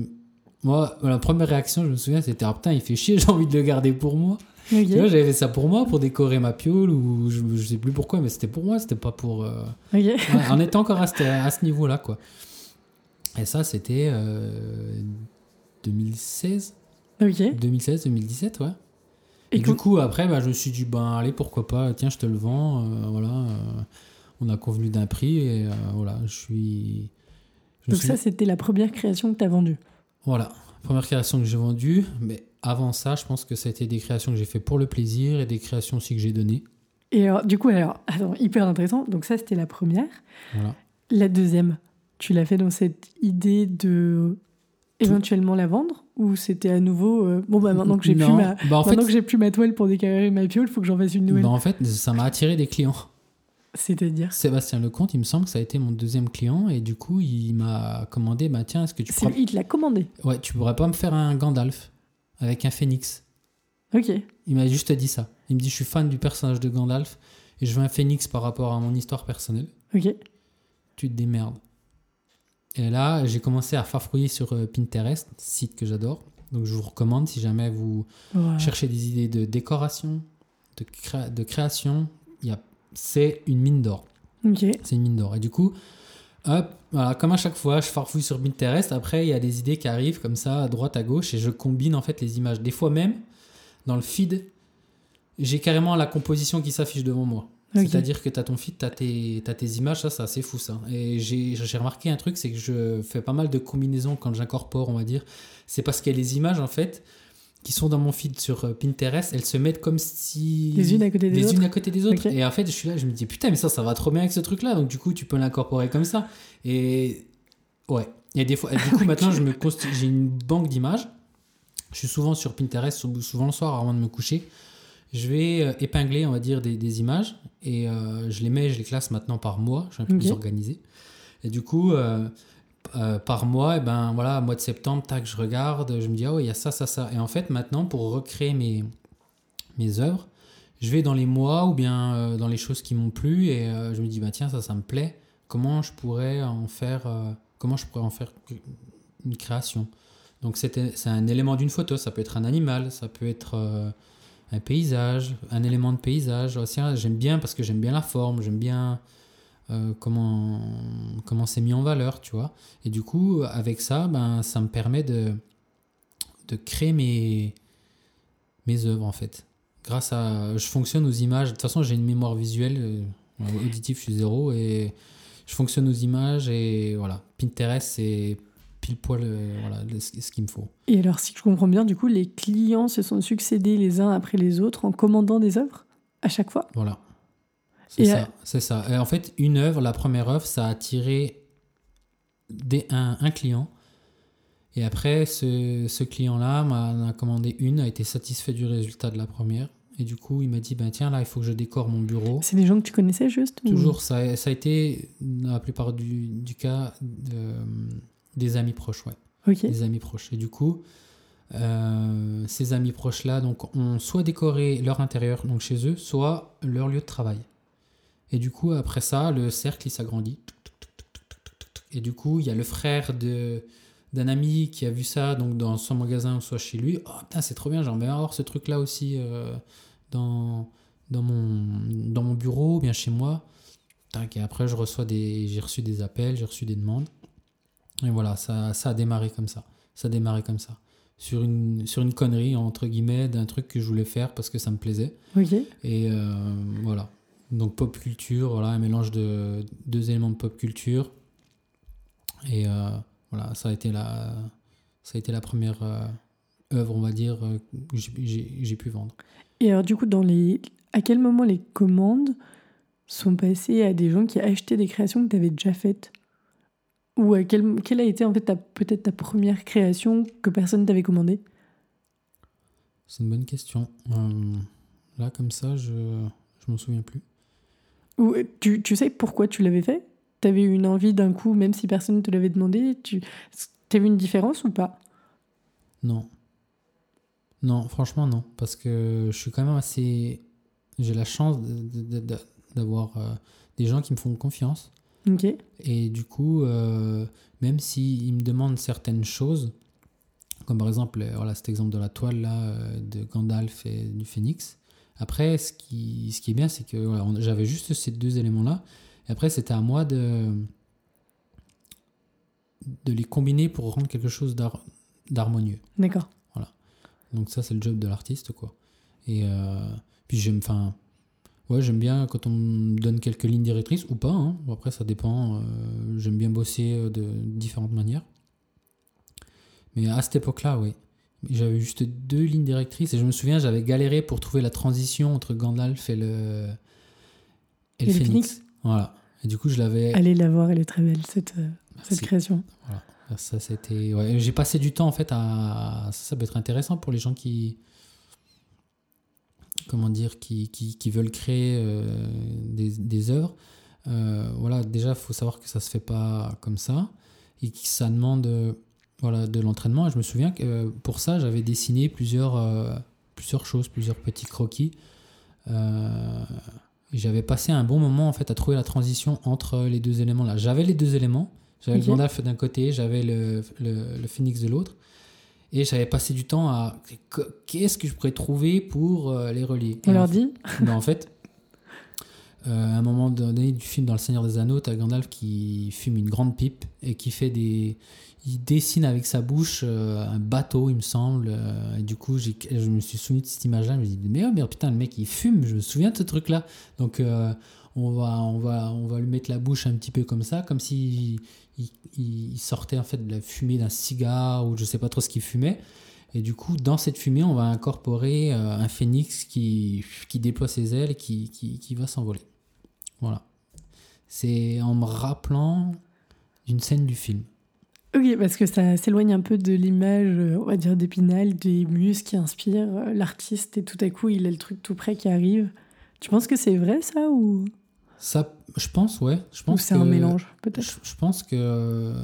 moi, la première réaction, je me souviens, c'était, ah putain, il fait chier, j'ai envie de le garder pour moi. Tu vois, j'avais fait ça pour moi, pour décorer ma piole, ou je, je sais plus pourquoi, mais c'était pour moi, c'était pas pour. euh, Ok. Ouais, on était encore à ce, à ce niveau-là, quoi. Et ça, c'était euh, 2016, Ok. 2016, 2017, ouais. Et, Et, du coup, après, bah, je me suis dit, ben allez, pourquoi pas, tiens, je te le vends, euh, voilà. euh, on a convenu d'un prix, et euh, voilà, je suis. je Donc, suis- ça, c'était la première création que tu as vendue. Voilà, première création que j'ai vendue, mais avant ça, je pense que ça a été des créations que j'ai fait pour le plaisir et des créations aussi que j'ai données. Et alors, du coup, alors, attends, hyper intéressant. Donc, ça, c'était la première. Voilà. La deuxième, tu l'as fait dans cette idée de éventuellement la vendre? Ou c'était à nouveau euh, bon bah maintenant que j'ai plus ma bah, en fait, maintenant que j'ai plus ma toile pour décarrer ma piole, il faut que j'en fasse une nouvelle. bah, en fait, ça m'a attiré des clients. C'est-à-dire Sébastien Lecomte, il me semble que ça a été mon deuxième client et du coup, il m'a commandé bah tiens, est-ce que tu crois lui, il te l'a commandé. Ouais, tu pourrais pas me faire un Gandalf avec un phénix Ok. Il m'a juste dit ça. Il me dit je suis fan du personnage de Gandalf et je veux un phénix par rapport à mon histoire personnelle. Ok. Tu te démerdes. Et là, j'ai commencé à farfouiller sur euh, Pinterest, site que j'adore. Donc je vous recommande si jamais vous cherchez des idées de décoration, de, créa- de création, c'est une mine d'or. C'est une mine d'or. Et du coup, hop, voilà, comme à chaque fois, je farfouille sur Pinterest. Après, il y a des idées qui arrivent comme ça, à droite, à gauche, et je combine en fait les images. Des fois même, dans le feed, j'ai carrément la composition qui s'affiche devant moi. C'est-à-dire que tu as ton feed, tu as, tes images, ça, c'est assez fou ça. Et j'ai j'ai remarqué un truc, c'est que je fais pas mal de combinaisons quand j'incorpore, on va dire. C'est parce qu'il y a les images en fait qui sont dans mon feed sur euh, Pinterest, elles se mettent comme si. Les unes à côté des les autres unes à côté des autres. Et en fait, je suis là, je me dis putain, mais ça, ça va trop bien avec ce truc-là. Donc du coup, tu peux l'incorporer comme ça. Et ouais. Et des fois, et du coup, maintenant, je me j'ai une banque d'images. Je suis souvent sur Pinterest, sou- souvent le soir avant de me coucher. Je vais euh, épingler, on va dire, des, des images et euh, je les mets, je les classe maintenant par mois. Je suis un peu Ok. plus organisé. Et du coup, euh, euh, par mois, et ben voilà, mois de septembre, tac, je regarde, je me dis, ah ouais, il y a ça, ça, ça. Et en fait, maintenant, pour recréer mes, mes œuvres, je vais dans les mois ou bien dans les choses qui m'ont plu et je me dis, bah tiens, ça, ça me plaît. Comment je pourrais en faire, comment je pourrais en faire une création? Donc, c'est un élément d'une photo, ça peut être un animal, ça peut être un paysage, un élément de paysage. Hein, j'aime bien parce que j'aime bien la forme, j'aime bien euh, comment comment c'est mis en valeur, tu vois. Et du coup, avec ça, ben, ça me permet de, de créer mes, mes œuvres, en fait. Grâce à... Je fonctionne aux images. De toute façon, j'ai une mémoire visuelle. euh, auditif, je suis zéro. Et je fonctionne aux images. Et voilà. Pinterest, c'est pile poil euh, voilà, ce qu'il me faut. Et alors, si je comprends bien, du coup, les clients se sont succédés les uns après les autres en commandant des œuvres à chaque fois? Voilà. C'est ça. euh, C'est ça. Et en fait, une œuvre, la première œuvre, ça a attiré des, un, un client. Et après, ce, ce client-là m'en a commandé une, a été satisfait du résultat de la première. Et du coup, il m'a dit, ben tiens, là, il faut que je décore mon bureau. C'est des gens que tu connaissais juste ou- Toujours, ça, ça a été, dans la plupart du, du cas, euh, des amis proches, ouais. Des amis proches. Et du coup, euh, ces amis proches-là donc, ont soit décoré leur intérieur, donc chez eux, soit leur lieu de travail. Et du coup, après ça, le cercle, il s'agrandit. Et du coup, il y a le frère de d'un ami qui a vu ça donc dans son magasin ou soit chez lui. Oh putain, c'est trop bien, j'aimerais bien avoir ce truc-là aussi euh, dans, dans, mon, dans mon bureau, bien chez moi. Tac, et après, je reçois des, j'ai reçu des appels, j'ai reçu des demandes. Et voilà, ça, ça a démarré comme ça. Ça a démarré comme ça. Sur une, sur une connerie, entre guillemets, d'un truc que je voulais faire parce que ça me plaisait. Et euh, voilà. Donc pop culture, voilà, un mélange de deux éléments de pop culture. Et euh, voilà, ça a été la, ça a été la première euh, œuvre, on va dire, que j'ai pu vendre. Et alors, du coup, dans les... à quel moment les commandes sont passées à des gens qui achetaient des créations que tu avais déjà faites? Ou à quel... quelle a été en fait ta... peut-être ta première création que personne t'avait commandée? C'est une bonne question. Euh, là, comme ça, je je m'en souviens plus. Ou euh, tu, tu sais pourquoi tu l'avais fait? T'avais eu une envie d'un coup, même si personne ne te l'avait demandé Tu as vu une différence ou pas? Non. Non, franchement, non. Parce que je suis quand même assez. J'ai la chance de- de- de- d'avoir euh, des gens qui me font confiance. Et du coup, euh, même s'ils me demandent certaines choses, comme par exemple euh, voilà, cet exemple de la toile là, euh, de Gandalf et du Phénix, après, ce qui, ce qui est bien, c'est que voilà, j'avais juste ces deux éléments-là. Et après, c'était à moi de, de les combiner pour rendre quelque chose d'har- d'harmonieux. D'accord. Donc ça, c'est le job de l'artiste, quoi. Et euh, puis j'aime, enfin, ouais, j'aime bien quand on me donne quelques lignes directrices ou pas. hein. Après, ça dépend. euh, j'aime bien bosser euh, de différentes manières. Mais à cette époque-là, oui. J'avais juste deux lignes directrices et je me souviens, j'avais galéré pour trouver la transition entre Gandalf et le, et Et le. Phénix. Voilà. Et du coup, je l'avais. Allez la voir, elle est très belle cette, euh, cette création. Voilà. Ça, c'était. ouais, J'ai passé du temps, en fait, à. Ça, ça peut être intéressant pour les gens qui. Comment dire Qui, qui, qui veulent créer euh, des, des œuvres. Euh, voilà, déjà, il faut savoir que ça se fait pas comme ça. Et que ça demande euh, voilà, de l'entraînement. Et je me souviens que pour ça, j'avais dessiné plusieurs, plusieurs choses, plusieurs petits croquis. Euh, j'avais passé un bon moment, en fait, à trouver la transition entre les deux éléments-là. J'avais les deux éléments. J'avais le Gandalf d'un côté, j'avais le, le, le Phoenix de l'autre. Et j'avais passé du temps à qu- qu'est-ce que je pourrais trouver pour euh, les relier. On leur dit ben, en fait, euh, à un moment donné du film dans Le Seigneur des Anneaux, t'as Gandalf qui fume une grande pipe et qui fait des. Il dessine avec sa bouche euh, un bateau, il me semble. euh, et du coup, je me suis souvenu de cette image-là. Je me suis dit, mais oh, merde, putain, le mec, il fume. Je me souviens de ce truc-là. Donc, on, va, on, va, on va lui mettre la bouche un petit peu comme ça, comme s'il il, sortait en fait de la fumée d'un cigare ou je sais pas trop ce qu'il fumait. Et du coup, dans cette fumée, on va incorporer euh, un phénix qui, qui déploie ses ailes et qui, qui, va s'envoler. Voilà. C'est en me rappelant d'une scène du film. Ok, parce que ça s'éloigne un peu de l'image, on va dire, d'Épinal, des muses qui inspirent euh, l'artiste, et tout à coup, il a le truc tout près qui arrive. Tu penses que c'est vrai, ça, ou, Ça, je pense, ouais. Je ou pense c'est que- un mélange, peut-être Je, je pense que.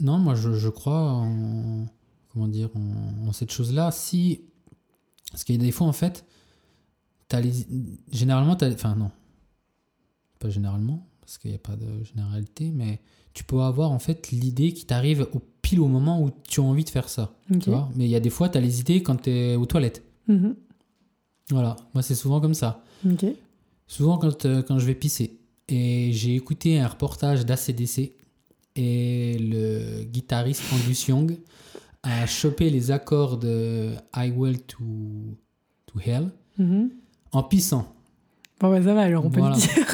Non, moi, je, je crois en. Comment dire En, en cette chose-là. Si. Parce qu'il y a des fois, en fait. As les, généralement, t'as- enfin, non. Pas généralement, parce qu'il n'y a pas de généralité, mais tu peux avoir, en fait, l'idée qui t'arrive au pile au moment où tu as envie de faire ça. Tu vois mais il y a des fois, tu as les idées quand tu es aux toilettes. Mhm. Voilà. Moi, c'est souvent comme ça. Ok. Souvent quand, euh, quand je vais pisser. Et j'ai écouté un reportage d'ACDC et le guitariste Angus Young a chopé les accords de I Will to, to Hell Mhm. en pissant. Bon, bah, ça va, alors on peut Voilà. le dire.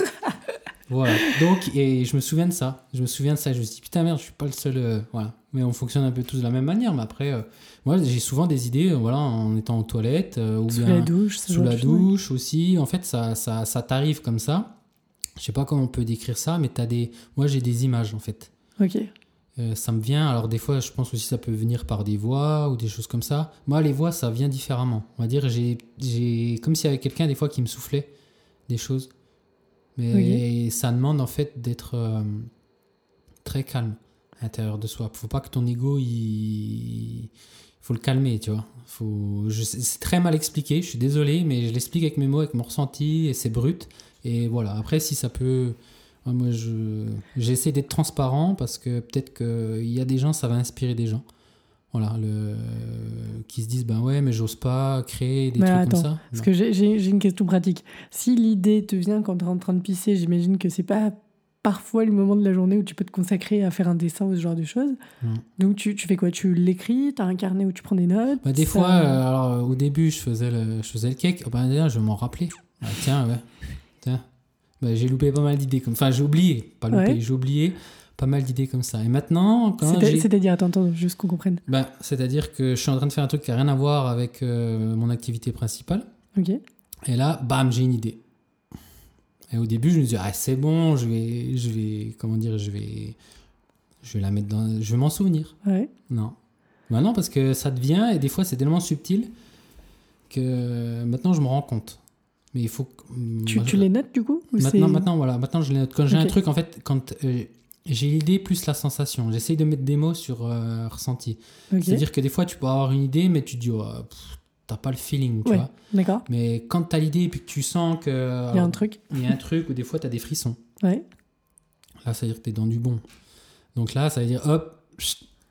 Voilà. Donc, et je me souviens de ça. Je me souviens de ça. Je me suis dit, putain, merde, je suis pas le seul. euh, voilà. Mais on fonctionne un peu tous de la même manière. Mais après, euh, moi, j'ai souvent des idées, euh, voilà, en étant aux toilettes ou Sous bien la douche, sous la douche aussi. En fait, ça, ça, ça t'arrive comme ça. Je sais pas comment on peut décrire ça, mais t'as des. Moi, j'ai des images en fait. Ok. Ça me vient. Alors des fois, je pense aussi que ça peut venir par des voix ou des choses comme ça. Moi, les voix, ça vient différemment. On va dire, j'ai comme s'il y avait quelqu'un des fois qui me soufflait des choses. Mais ça demande en fait d'être euh, très calme à l'intérieur de soi. Faut pas que ton ego, il faut le calmer, tu vois. Faut, je, c'est très mal expliqué. Je suis désolé, mais je l'explique avec mes mots, avec mon ressenti, et c'est brut. Et voilà. Après, si ça peut moi, je, j'essaie d'être transparent parce que peut-être qu'il y a des gens, ça va inspirer des gens. Voilà, le, qui se disent, ben ouais, mais j'ose pas créer des trucs comme ça. Parce que j'ai, une question pratique. Si l'idée te vient quand tu es en train de pisser, j'imagine que c'est pas parfois le moment de la journée où tu peux te consacrer à faire un dessin ou ce genre de choses. Donc tu, tu, fais quoi? Tu l'écris Tu as un carnet où tu prends des notes bah, Des fois, euh, alors, au début, je faisais le, je faisais le cake. Oh, ben, je m'en rappelais. Ah, tiens, ouais. Tiens, bah, j'ai loupé pas mal d'idées comme Enfin, j'ai oublié, pas loupé, j'ai oublié pas mal d'idées comme ça. Et maintenant, quand C'est-à-dire, attends, attends, juste qu'on comprenne. Bah, c'est-à-dire que je suis en train de faire un truc qui n'a rien à voir avec euh, mon activité principale. Ok. Et là, bam, j'ai une idée. Et au début, je me dis, ah, c'est bon, je vais, je vais, comment dire, je vais, je vais la mettre dans, je vais m'en souvenir. Ouais. Non. Maintenant, parce que ça devient, et des fois, c'est tellement subtil que maintenant, je me rends compte. Mais il faut. Tu, tu les notes du coup Maintenant, maintenant, voilà. Maintenant, je les note. Quand j'ai un truc, en fait, quand euh, j'ai l'idée plus la sensation, j'essaye de mettre des mots sur euh, ressenti. C'est-à-dire que des fois, tu peux avoir une idée, mais tu te dis, oh, t'as pas le feeling, tu vois. D'accord. Mais quand t'as l'idée et puis que tu sens que. Il y a un truc. Il y a un truc, ou des fois, t'as des frissons. Ouais. Là, ça veut dire que t'es dans du bon. Donc là, ça veut dire, hop,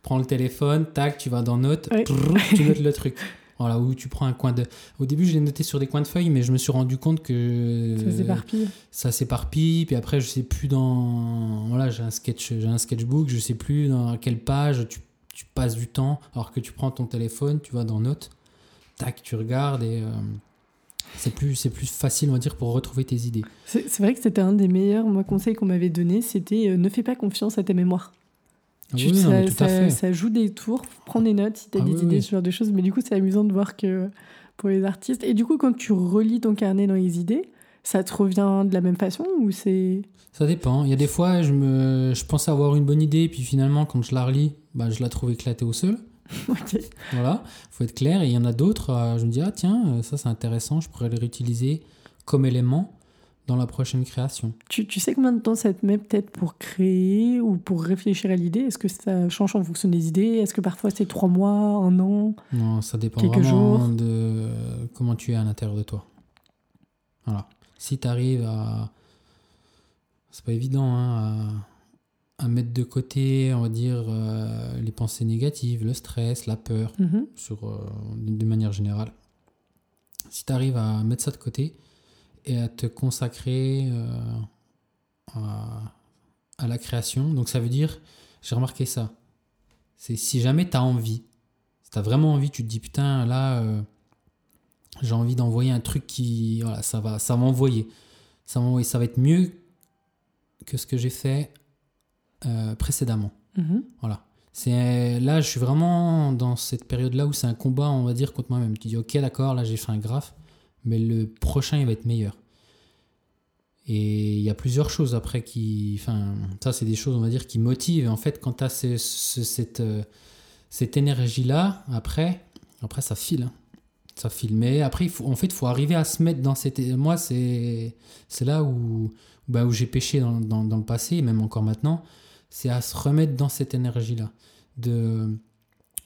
prends le téléphone, tac, tu vas dans Notes, tu notes le truc. Voilà, où tu prends un coin de. Au début, je l'ai noté sur des coins de feuilles, mais je me suis rendu compte que. Ça s'éparpille. Ça s'éparpille, puis après, je sais plus dans. Voilà, j'ai un, sketch, j'ai un sketchbook, je sais plus dans quelle page tu, tu, passes du temps, alors que tu prends ton téléphone, tu vas dans Notes, tac, tu regardes et. Euh, c'est plus, c'est plus facile, on va dire, pour retrouver tes idées. C'est vrai que c'était un des meilleurs moi, conseils qu'on m'avait donné, c'était euh, ne fais pas confiance à tes Ah ça, joue des tours, prends des notes si tu as ah des idées, ce genre de choses. Mais du coup, c'est amusant de voir que pour les artistes. Et du coup, quand tu relis ton carnet dans les idées, ça te revient de la même façon ou c'est. Ça dépend. Il y a des fois, je, me... je pensais avoir une bonne idée, puis finalement, quand je la relis, bah, je la trouve éclatée au sol. ok. Voilà, faut être clair. Et il y en a d'autres, euh, je me dis, ah tiens, euh, ça c'est intéressant, je pourrais le réutiliser comme élément dans la prochaine création. Tu, tu, sais combien de temps ça te met peut-être pour créer ou pour réfléchir à l'idée? Est-ce que ça change en fonction des idées? Est-ce que parfois c'est trois mois, un an? Non, ça dépend vraiment de comment tu es à l'intérieur de toi. Voilà. Si tu arrives à... C'est pas évident, hein, à, à, mettre de côté, on va dire, euh, les pensées négatives, le stress, la peur, mm-hmm. sur, euh, de manière générale. Si tu arrives à mettre ça de côté, et à te consacrer euh, à, la création. Donc ça veut dire, j'ai remarqué ça, c'est si jamais tu as envie, si tu as vraiment envie, tu te dis putain là, euh, j'ai envie d'envoyer un truc qui, voilà, ça va, ça va envoyer. Ça va, ça va être mieux que ce que j'ai fait euh, précédemment. Mm-hmm. Voilà. C'est là, je suis vraiment dans cette période-là où c'est un combat, on va dire, contre moi-même. Tu dis, ok, d'accord, là j'ai fait un graphe mais le prochain il va être meilleur. Et il y a plusieurs choses après qui. Enfin, ça, c'est des choses, on va dire, qui motivent. Et en fait, quand tu as cette, euh, cette énergie-là, après, après, ça file. Hein. Ça file. Mais après, il faut, en fait, il faut arriver à se mettre dans cette. Moi, c'est là où, bah, où j'ai péché dans, dans, dans, le passé, et même encore maintenant. C'est à se remettre dans cette énergie-là. De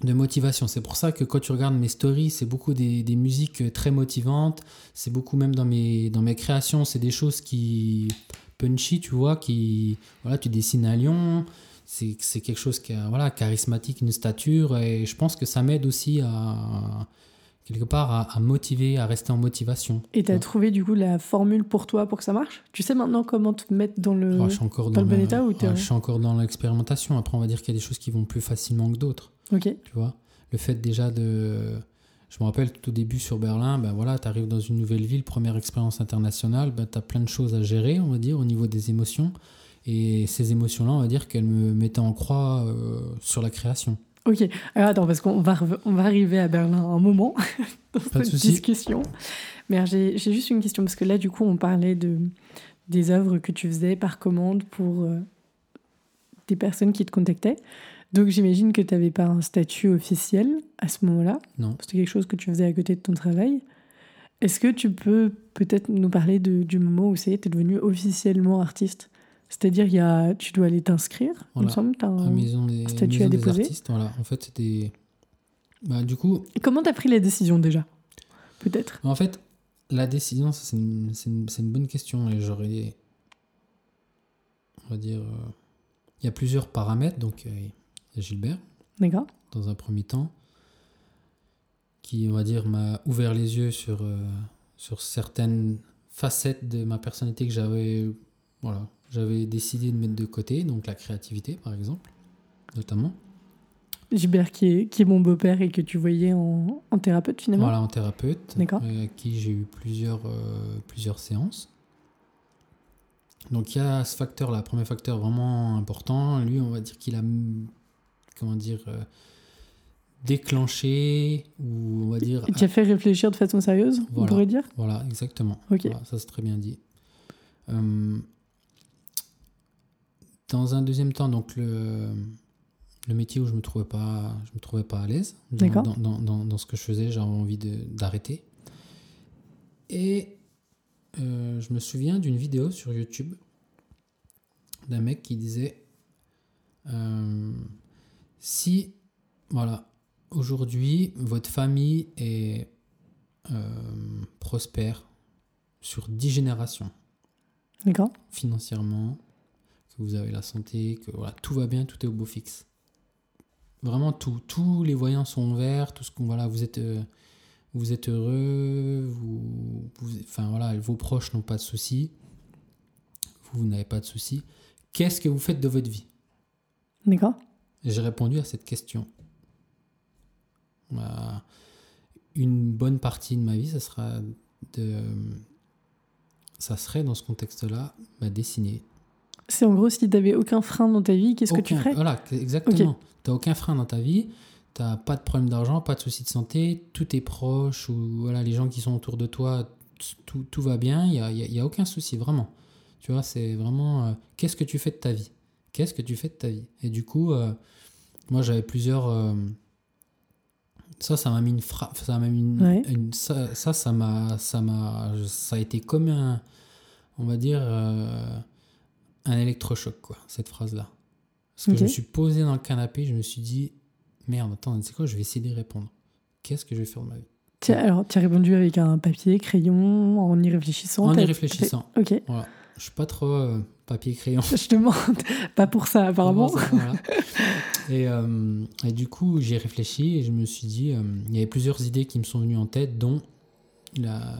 de motivation. C'est pour ça que quand tu regardes mes stories, c'est beaucoup des, musiques très motivantes. C'est beaucoup même dans mes, dans mes créations, c'est des choses qui punchy, tu vois, qui voilà, tu dessines un lion. C'est, quelque chose qui a voilà charismatique, une stature, et je pense que ça m'aide aussi à quelque part à, motiver, à rester en motivation. Et tu as trouvé du coup la formule pour toi pour que ça marche? Tu sais maintenant comment te mettre dans le, oh, dans, le bon état ou Je suis encore dans l'expérimentation. Après, on va dire qu'il y a des choses qui vont plus facilement que d'autres. Ok. Tu vois Le fait déjà de. Je me rappelle tout au début sur Berlin, ben voilà, tu arrives dans une nouvelle ville, première expérience internationale, ben tu as plein de choses à gérer, on va dire, au niveau des émotions. Et ces émotions-là, on va dire qu'elles me mettaient en croix euh, sur la création. Ok, alors attends, parce qu'on va, on va arriver à Berlin un moment dans cette discussion. Mais j'ai juste une question, parce que là, du coup, on parlait de, des œuvres que tu faisais par commande pour euh, des personnes qui te contactaient. Donc j'imagine que tu n'avais pas un statut officiel à ce moment-là. Non. C'était quelque chose que tu faisais à côté de ton travail. Est-ce que tu peux peut-être nous parler de- du moment où ça y est, tu es devenu officiellement artiste? C'est-à-dire, il y a, tu dois aller t'inscrire, il me Voilà. semble. un- La maison des, statut maison à des déposer. artistes, voilà. En fait, c'était. Bah, du coup, Comment tu as pris les décisions déjà? Peut-être? en fait, la décision, c'est une, c'est une- c'est une bonne question. Et j'aurais. On va dire. euh, Il y a plusieurs paramètres. Donc, euh, Gilbert, D'accord dans un premier temps, qui, on va dire, m'a ouvert les yeux sur, euh, sur certaines facettes de ma personnalité que j'avais. Voilà. J'avais décidé de mettre de côté. Donc, la créativité, par exemple, notamment. Gilbert, qui est, qui est mon beau-père et que tu voyais en, en thérapeute finalement. Voilà, en thérapeute, euh, avec qui j'ai eu plusieurs, euh, plusieurs séances. Donc il y a ce facteur-là, premier facteur vraiment important. Lui, on va dire qu'il a, comment dire, euh, déclenché, ou on va dire... Tu as fait réfléchir de façon sérieuse, on Voilà. pourrait dire Voilà, exactement. Ok. Voilà, ça c'est très bien dit. Euh, dans un deuxième temps, donc le, le métier où je me trouvais pas, je me trouvais pas à l'aise dans, D'accord. dans, dans, dans- dans ce que je faisais, j'avais envie d'arrêter. Et euh, je me souviens d'une vidéo sur YouTube d'un mec qui disait euh, si voilà aujourd'hui votre famille est euh, prospère sur 10 générations. D'accord. Financièrement, que vous avez la santé, que voilà, tout va bien, tout est au beau fixe. Vraiment tout, tous les voyants sont verts, tout ce qu'on voilà, vous êtes euh, vous êtes heureux, vous, vous- enfin voilà, vos proches n'ont pas de soucis, vous n'avez pas de soucis. Qu'est-ce que vous faites de votre vie? D'accord J'ai répondu à cette question. Bah, une bonne partie de ma vie, ça sera de, ça serait dans ce contexte-là, bah, dessiner. C'est en gros, si tu n'avais aucun frein dans ta vie, qu'est-ce que tu ferais? Voilà, exactement. Tu n'as aucun frein dans ta vie, tu n'as pas de problème d'argent, pas de soucis de santé, tout est proche, ou voilà, les gens qui sont autour de toi, tout, tout va bien, il n'y a, y a- y a aucun souci, vraiment. Tu vois, c'est vraiment euh, qu'est-ce que tu fais de ta vie? Qu'est-ce que tu fais de ta vie? Et du coup, euh, moi j'avais plusieurs. euh, ça, ça m'a mis une frappe. Ça m'a mis une, Ouais. une- ça, ça, m'a, ça m'a, ça a été comme un, on va dire, euh, un électrochoc, quoi, cette phrase-là. Parce que je me suis posé dans le canapé, je me suis dit, merde, attends, c'est quoi? Je vais essayer d'y répondre. Qu'est-ce que je vais faire de ma vie? Alors, tu as répondu avec un papier, crayon, en y réfléchissant En y réfléchissant. Ok. Voilà. Je suis pas trop euh, papier crayon. Je te demande, pas pour ça apparemment. Comment ça, voilà. et, euh, et du coup, j'ai réfléchi et je me suis dit, euh, il y avait plusieurs idées qui me sont venues en tête, dont la-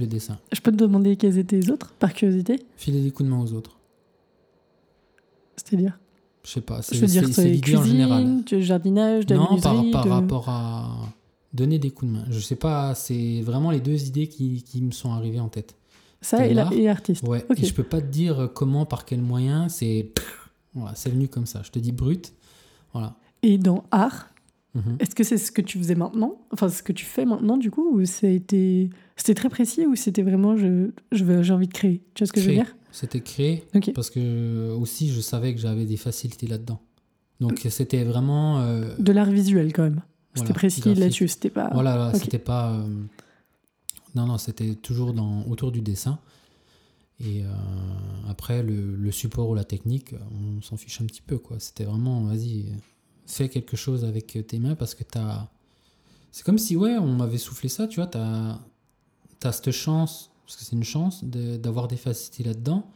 le, dessin. Je peux te demander quels étaient les autres, par curiosité? Filer des coups de main aux autres. C'est-à-dire? Je sais pas, c'est Je veux dire, c'est- c'est c'est l'idée en général. du jardinage, de Non, par, menuiserie, par de- rapport à donner des coups de main. Je sais pas, c'est vraiment les deux idées qui, qui me sont arrivées en tête. Ça et, et artiste. Ouais, Ok. et je peux pas te dire comment, par quel moyen, c'est voilà, c'est venu comme ça. Je te dis brut. Voilà. Et dans art, Mhm. est-ce que c'est ce que tu faisais maintenant? Enfin, ce que tu fais maintenant, du coup Ou été... c'était très précis ou c'était vraiment je, j'ai envie de créer? Tu vois ce que je veux Créer. dire? C'était créé Ok. parce que aussi je savais que j'avais des facilités là-dedans. Donc c'était vraiment euh, De l'art visuel, quand même. C'était Voilà, précis là-dessus. C'était pas. voilà, là, ok. c'était pas euh, non non, c'était toujours dans autour du dessin. Et euh, après le, support ou la technique, on s'en fiche un petit peu quoi. C'était vraiment vas-y, fais quelque chose avec tes mains parce que t'as c'est comme si ouais, on m'avait soufflé ça, tu vois, t'as as cette chance parce que c'est une chance de- d'avoir des facilités là-dedans.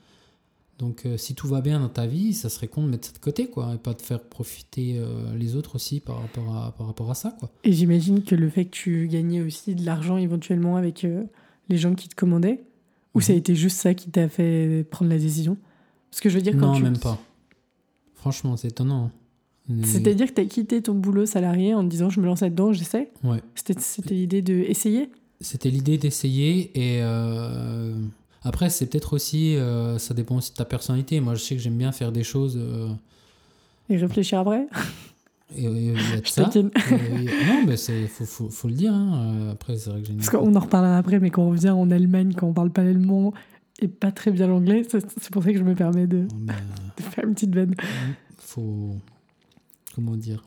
Donc euh, si tout va bien dans ta vie, ça serait con de mettre ça de côté, quoi, et pas de faire profiter euh, les autres aussi par rapport à, par rapport à ça, quoi. Et j'imagine que le fait que tu gagnais aussi de l'argent éventuellement avec euh, les gens qui te commandaient, ou ça a Mhm. été juste ça qui t'a fait prendre la décision? Parce que je veux dire, quand Non, tu... même pas. Franchement, c'est étonnant. C'est-à-dire que tu as quitté ton boulot salarié en te disant je me lance là-dedans, j'essaie? Ouais. C'était l'idée de essayer C'était l'idée d'essayer et après c'est peut-être aussi euh, ça dépend aussi de ta personnalité. Moi je sais que j'aime bien faire des choses euh, et réfléchir après et, et il Je ça. Et- non mais c'est faut, faut, faut le dire. hein. Euh, Après c'est vrai que j'ai Parce qu'on en reparlera après, mais quand on vient en Allemagne, quand on parle pas l'allemand et pas très bien l'anglais, c'est pour ça que je me permets de, Bon, ben, de faire une petite vanne. faut. Comment dire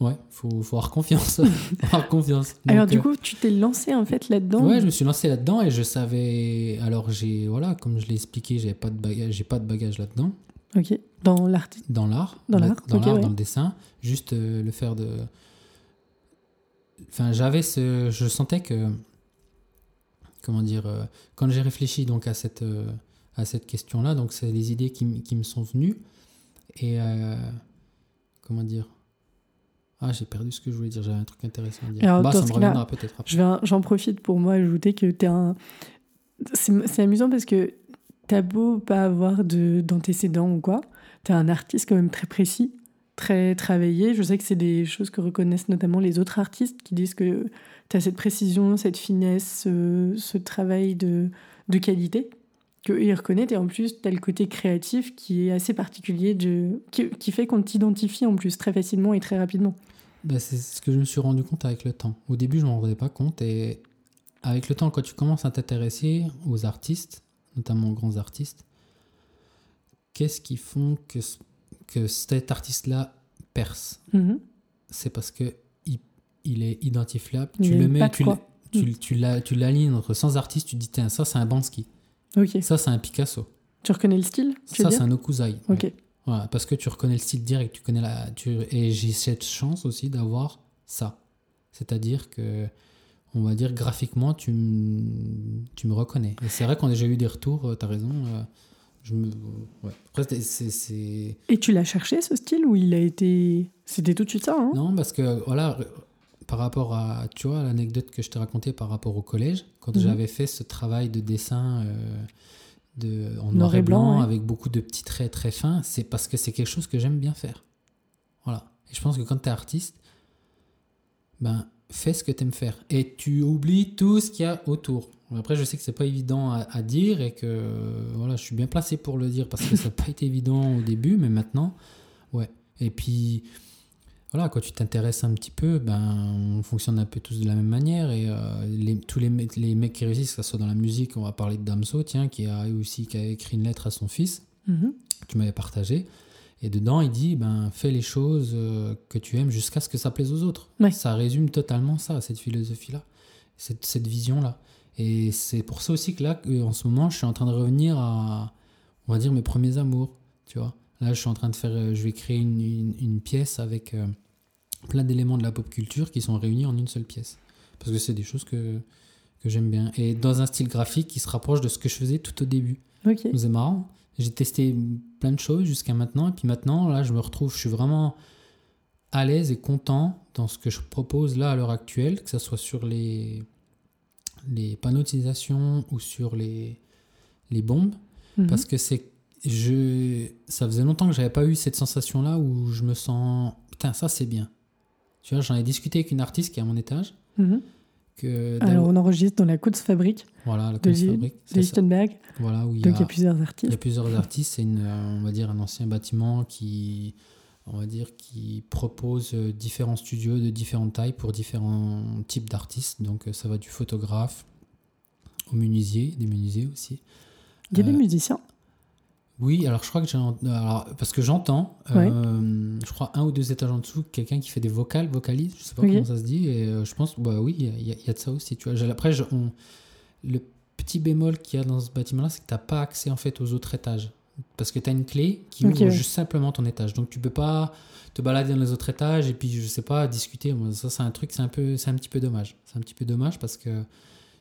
Ouais, faut, faut avoir confiance. avoir confiance. Alors, du euh, coup, tu t'es lancé en fait là-dedans Ouais, je me suis lancé là-dedans et je savais. Alors, j'ai. Voilà, comme je l'ai expliqué, j'avais pas de bagage, j'ai pas de bagage là-dedans. Ok. Dans l'artiste. Dans l'art. Dans la- l'art, Dans ok, l'art, ouais. dans le dessin. Juste euh, le faire de. Enfin, j'avais ce. Je sentais que. Comment dire. euh, quand j'ai réfléchi donc à cette, euh, à cette question-là, donc c'est les idées qui, qui me sont venues. Et. comment dire Ah, j'ai perdu ce que je voulais dire. J'avais un truc intéressant à dire. Alors, bah, ça me reviendra peut-être après. J'en profite pour moi ajouter que t'es un. C'est, amusant parce que t'as beau pas avoir de, d'antécédents ou quoi, t'es un artiste quand même très précis, très travaillé. Je sais que c'est des choses que reconnaissent notamment les autres artistes qui disent que t'as cette précision, cette finesse, ce, ce travail de, de qualité qu'eux ils reconnaissent. Et en plus, t'as le côté créatif qui est assez particulier, de, qui, qui fait qu'on t'identifie en plus très facilement et très rapidement. Bah, c'est ce que je me suis rendu compte avec le temps. Au début, je m'en rendais pas compte. Et avec le temps, quand tu commences à t'intéresser aux artistes, notamment aux grands artistes, qu'est-ce qui font que, que cet artiste-là perce? Mhm. C'est parce que il, il est identifiable. Il tu le mets, tu, tu, l'as- tu l'alignes entre 100 artistes, tu dis, tiens, ça c'est un Bansky, ça c'est un Picasso, Tu reconnais le style ça c'est un Okuzai. Ok. Voilà, parce que tu reconnais le style direct, tu connais la, tu, et j'ai cette chance aussi d'avoir ça. C'est-à-dire que, on va dire graphiquement, tu, m- tu me reconnais. Et c'est vrai qu'on a déjà eu des retours, tu as raison. euh, je me, ouais. Après, c'est- c'est- c'est. Et tu l'as cherché ce style ou il a été. C'était tout de suite ça, hein? Non, parce que, voilà, par rapport à, tu vois, l'anecdote que je t'ai racontée par rapport au collège, quand Mhm. j'avais fait ce travail de dessin euh, de, en Noir et blanc, blanc, ouais. avec beaucoup de petits traits très fins, c'est parce que c'est quelque chose que j'aime bien faire. Voilà. Et je pense que quand tu es artiste, ben, fais ce que tu aimes faire. Et tu oublies tout ce qu'il y a autour. Après, je sais que c'est pas évident à, à dire et que voilà, je suis bien placé pour le dire parce que ça n'a pas été évident au début, mais maintenant, ouais. Et puis, voilà, quand tu t'intéresses un petit peu, ben, on fonctionne un peu tous de la même manière. Et euh, les- tous les, mecs- les mecs qui réussissent, que ce soit dans la musique, on va parler de Damso, tiens, qui a aussi qui a écrit une lettre à son fils, Mhm. que tu m'avais partagé. Et dedans, il dit, ben, fais les choses euh, que tu aimes jusqu'à ce que ça plaise aux autres. Ouais. Ça résume totalement ça, cette philosophie-là, cette, cette vision-là. Et c'est pour ça aussi que là, en ce moment, je suis en train de revenir à, on va dire, mes premiers amours, tu vois. Là, je suis en train de faire, euh, je vais créer une, une- une pièce avec euh, plein d'éléments de la pop culture qui sont réunis en une seule pièce. Parce que c'est des choses que, que j'aime bien. Et dans un style graphique qui se rapproche de ce que je faisais tout au début. Ok. C'est marrant. J'ai testé plein de choses jusqu'à maintenant. Et puis maintenant, là, je me retrouve, je suis vraiment à l'aise et content dans ce que je propose là à l'heure actuelle, que ce soit sur les, les panneaux d'utilisation ou sur les, les bombes. Mhm. Parce que c'est. Je, ça faisait longtemps que j'avais pas eu cette sensation-là où je me sens. Putain, ça c'est bien. Tu vois, j'en ai discuté avec une artiste qui est à mon étage. Mhm. Que Alors, on enregistre dans la Coutts Fabrique voilà, la Li- Fabrique, de. Lichtenberg. Voilà, où il y Donc, il y a- a plusieurs il y artistes. a plusieurs artistes, c'est une, euh, on va dire un ancien bâtiment qui, on va dire, qui propose euh, différents studios de différentes tailles pour différents types d'artistes. Donc euh, ça va du photographe au menuisier, des menuisiers aussi. Il y a des musiciens. Oui, alors je crois que alors, parce que j'entends, euh, je crois un ou deux étages en dessous, quelqu'un qui fait des vocales, vocalise, je sais pas comment ça se dit, et euh, je pense, bah oui, il y, a- il y a de ça aussi. Tu vois. Après, je- on- le petit bémol qu'il y a dans ce bâtiment-là, c'est que tu n'as pas accès en fait aux autres étages. Parce que tu as une clé qui ouvre juste simplement ton étage. Donc tu peux pas te balader dans les autres étages et puis, je sais pas, discuter. Moi, Ça, c'est un truc, c'est un, peu, c'est un petit peu dommage. C'est un petit peu dommage parce que